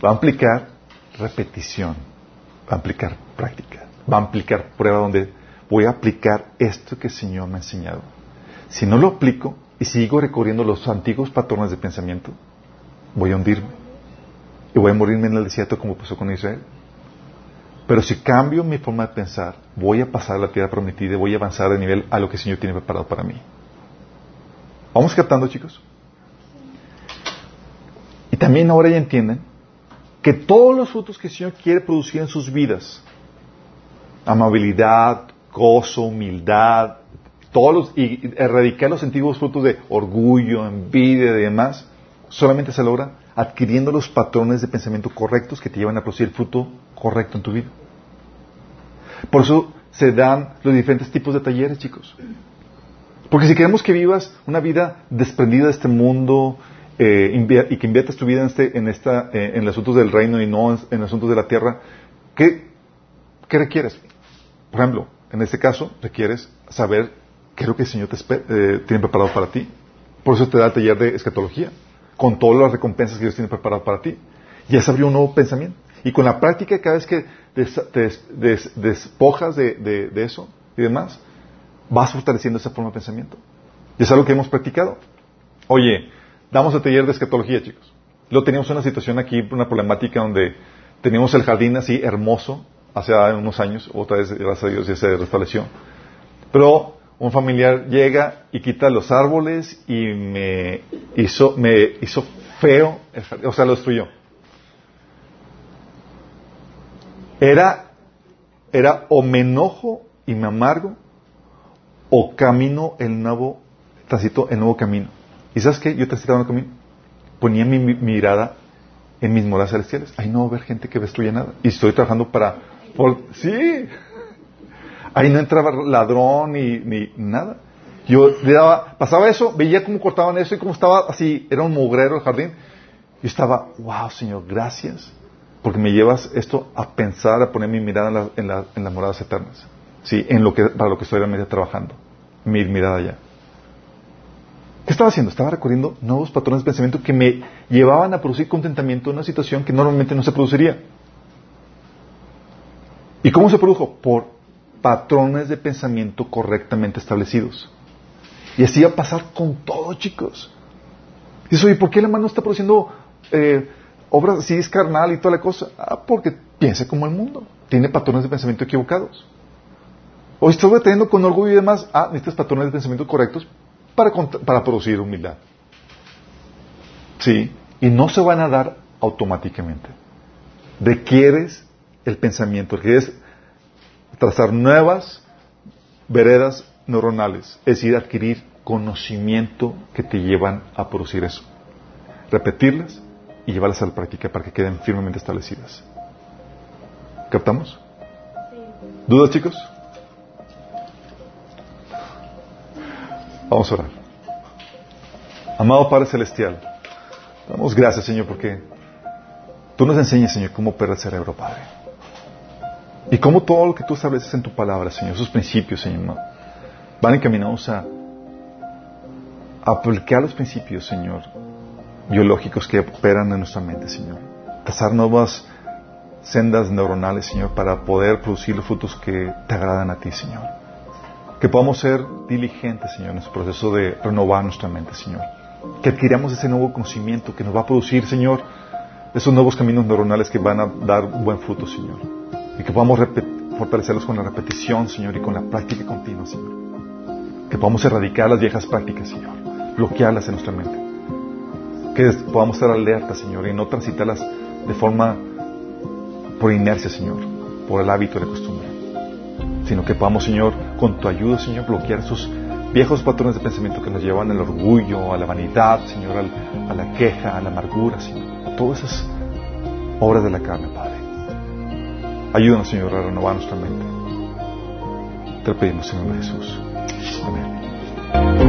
Va a implicar repetición, va a implicar práctica, va a implicar prueba donde voy a aplicar esto que el Señor me ha enseñado. Si no lo aplico y sigo recorriendo los antiguos patrones de pensamiento, voy a hundirme. Y voy a morirme en el desierto como pasó con Israel. Pero si cambio mi forma de pensar, voy a pasar a la tierra prometida y voy a avanzar de nivel a lo que el Señor tiene preparado para mí. ¿Vamos captando, chicos? Y también ahora ya entienden que todos los frutos que el Señor quiere producir en sus vidas, amabilidad, gozo, humildad, todos los, y erradicar los antiguos frutos de orgullo, envidia y demás, solamente se logra adquiriendo los patrones de pensamiento correctos que te llevan a producir el fruto correcto en tu vida. Por eso se dan los diferentes tipos de talleres, chicos. Porque si queremos que vivas una vida desprendida de este mundo eh, y que inviertas tu vida en, este, en, esta, eh, en los asuntos del reino y no en, en asuntos de la tierra, ¿qué, ¿qué requieres? Por ejemplo, en este caso, requieres saber qué es lo que el Señor te eh, tiene preparado para ti. Por eso te da el taller de escatología, con todas las recompensas que Dios tiene preparado para ti. Ya se abrió un nuevo pensamiento. Y con la práctica, cada vez que te despojas de, eso y demás, vas fortaleciendo esa forma de pensamiento. Y es algo que hemos practicado. Oye, damos el taller de escatología, chicos. Luego teníamos una situación aquí, una problemática donde teníamos el jardín así hermoso, hace unos años, otra vez, gracias a Dios, ya se restableció. Pero un familiar llega y quita los árboles y me hizo, me hizo feo, o sea, lo destruyó. Era, era o me enojo y me amargo, o camino el nuevo, transito el nuevo camino. ¿Y sabes qué? Yo transitaba el camino. Ponía mi, mirada en mis moradas celestiales. Ahí no va a haber gente que destruya nada. Y estoy trabajando para... Por, sí. Ahí no entraba ladrón ni, ni nada. Yo le daba, pasaba eso, veía cómo cortaban eso y cómo estaba así, era un mugrero el jardín. Yo estaba, wow, Señor, gracias, porque me llevas esto a pensar, a poner mi mirada en las moradas eternas. Sí, en lo que, para lo que estoy realmente trabajando. Mi mirada allá. ¿Qué estaba haciendo? Estaba recorriendo nuevos patrones de pensamiento que me llevaban a producir contentamiento en una situación que normalmente no se produciría. ¿Y cómo se produjo? Por patrones de pensamiento correctamente establecidos. Y así va a pasar con todo, chicos. Y dices, oye, ¿por qué el hermano está produciendo eh, obras así es carnal y toda la cosa? Ah, porque piensa como el mundo. Tiene patrones de pensamiento equivocados. O estoy teniendo con orgullo y demás. Ah, necesitas patrones de pensamiento correctos para, para producir humildad. Sí. Y no se van a dar automáticamente. Requieres el pensamiento, requieres trazar nuevas veredas neuronales, es decir, adquirir conocimiento que te llevan a producir eso. Repetirlas y llevarlas a la práctica para que queden firmemente establecidas. ¿Captamos? ¿Dudas, chicos? Vamos a orar. Amado Padre Celestial, damos gracias, Señor, porque tú nos enseñas, Señor, cómo opera el cerebro, Padre. Y cómo todo lo que tú estableces en tu palabra, Señor, esos principios, Señor, van encaminados a, aplicar los principios, Señor, biológicos que operan en nuestra mente, Señor. Trazar nuevas sendas neuronales, Señor, para poder producir los frutos que te agradan a ti, Señor. Que podamos ser diligentes, Señor, en nuestro proceso de renovar nuestra mente, Señor. Que adquiramos ese nuevo conocimiento que nos va a producir, Señor, esos nuevos caminos neuronales que van a dar buen fruto, Señor. Y que podamos fortalecerlos con la repetición, Señor, y con la práctica continua, Señor. Que podamos erradicar las viejas prácticas, Señor. Bloquearlas en nuestra mente. Que podamos estar alertas, Señor, y no transitarlas de forma por inercia, Señor, por el hábito la costumbre. Sino que podamos, Señor, con tu ayuda, Señor, bloquear esos viejos patrones de pensamiento que nos llevan al orgullo, a la vanidad, Señor, a la queja, a la amargura, Señor. Todas esas obras de la carne. Ayúdanos, Señor, a renovar nuestra mente. Te lo pedimos en nombre de Jesús. Amén.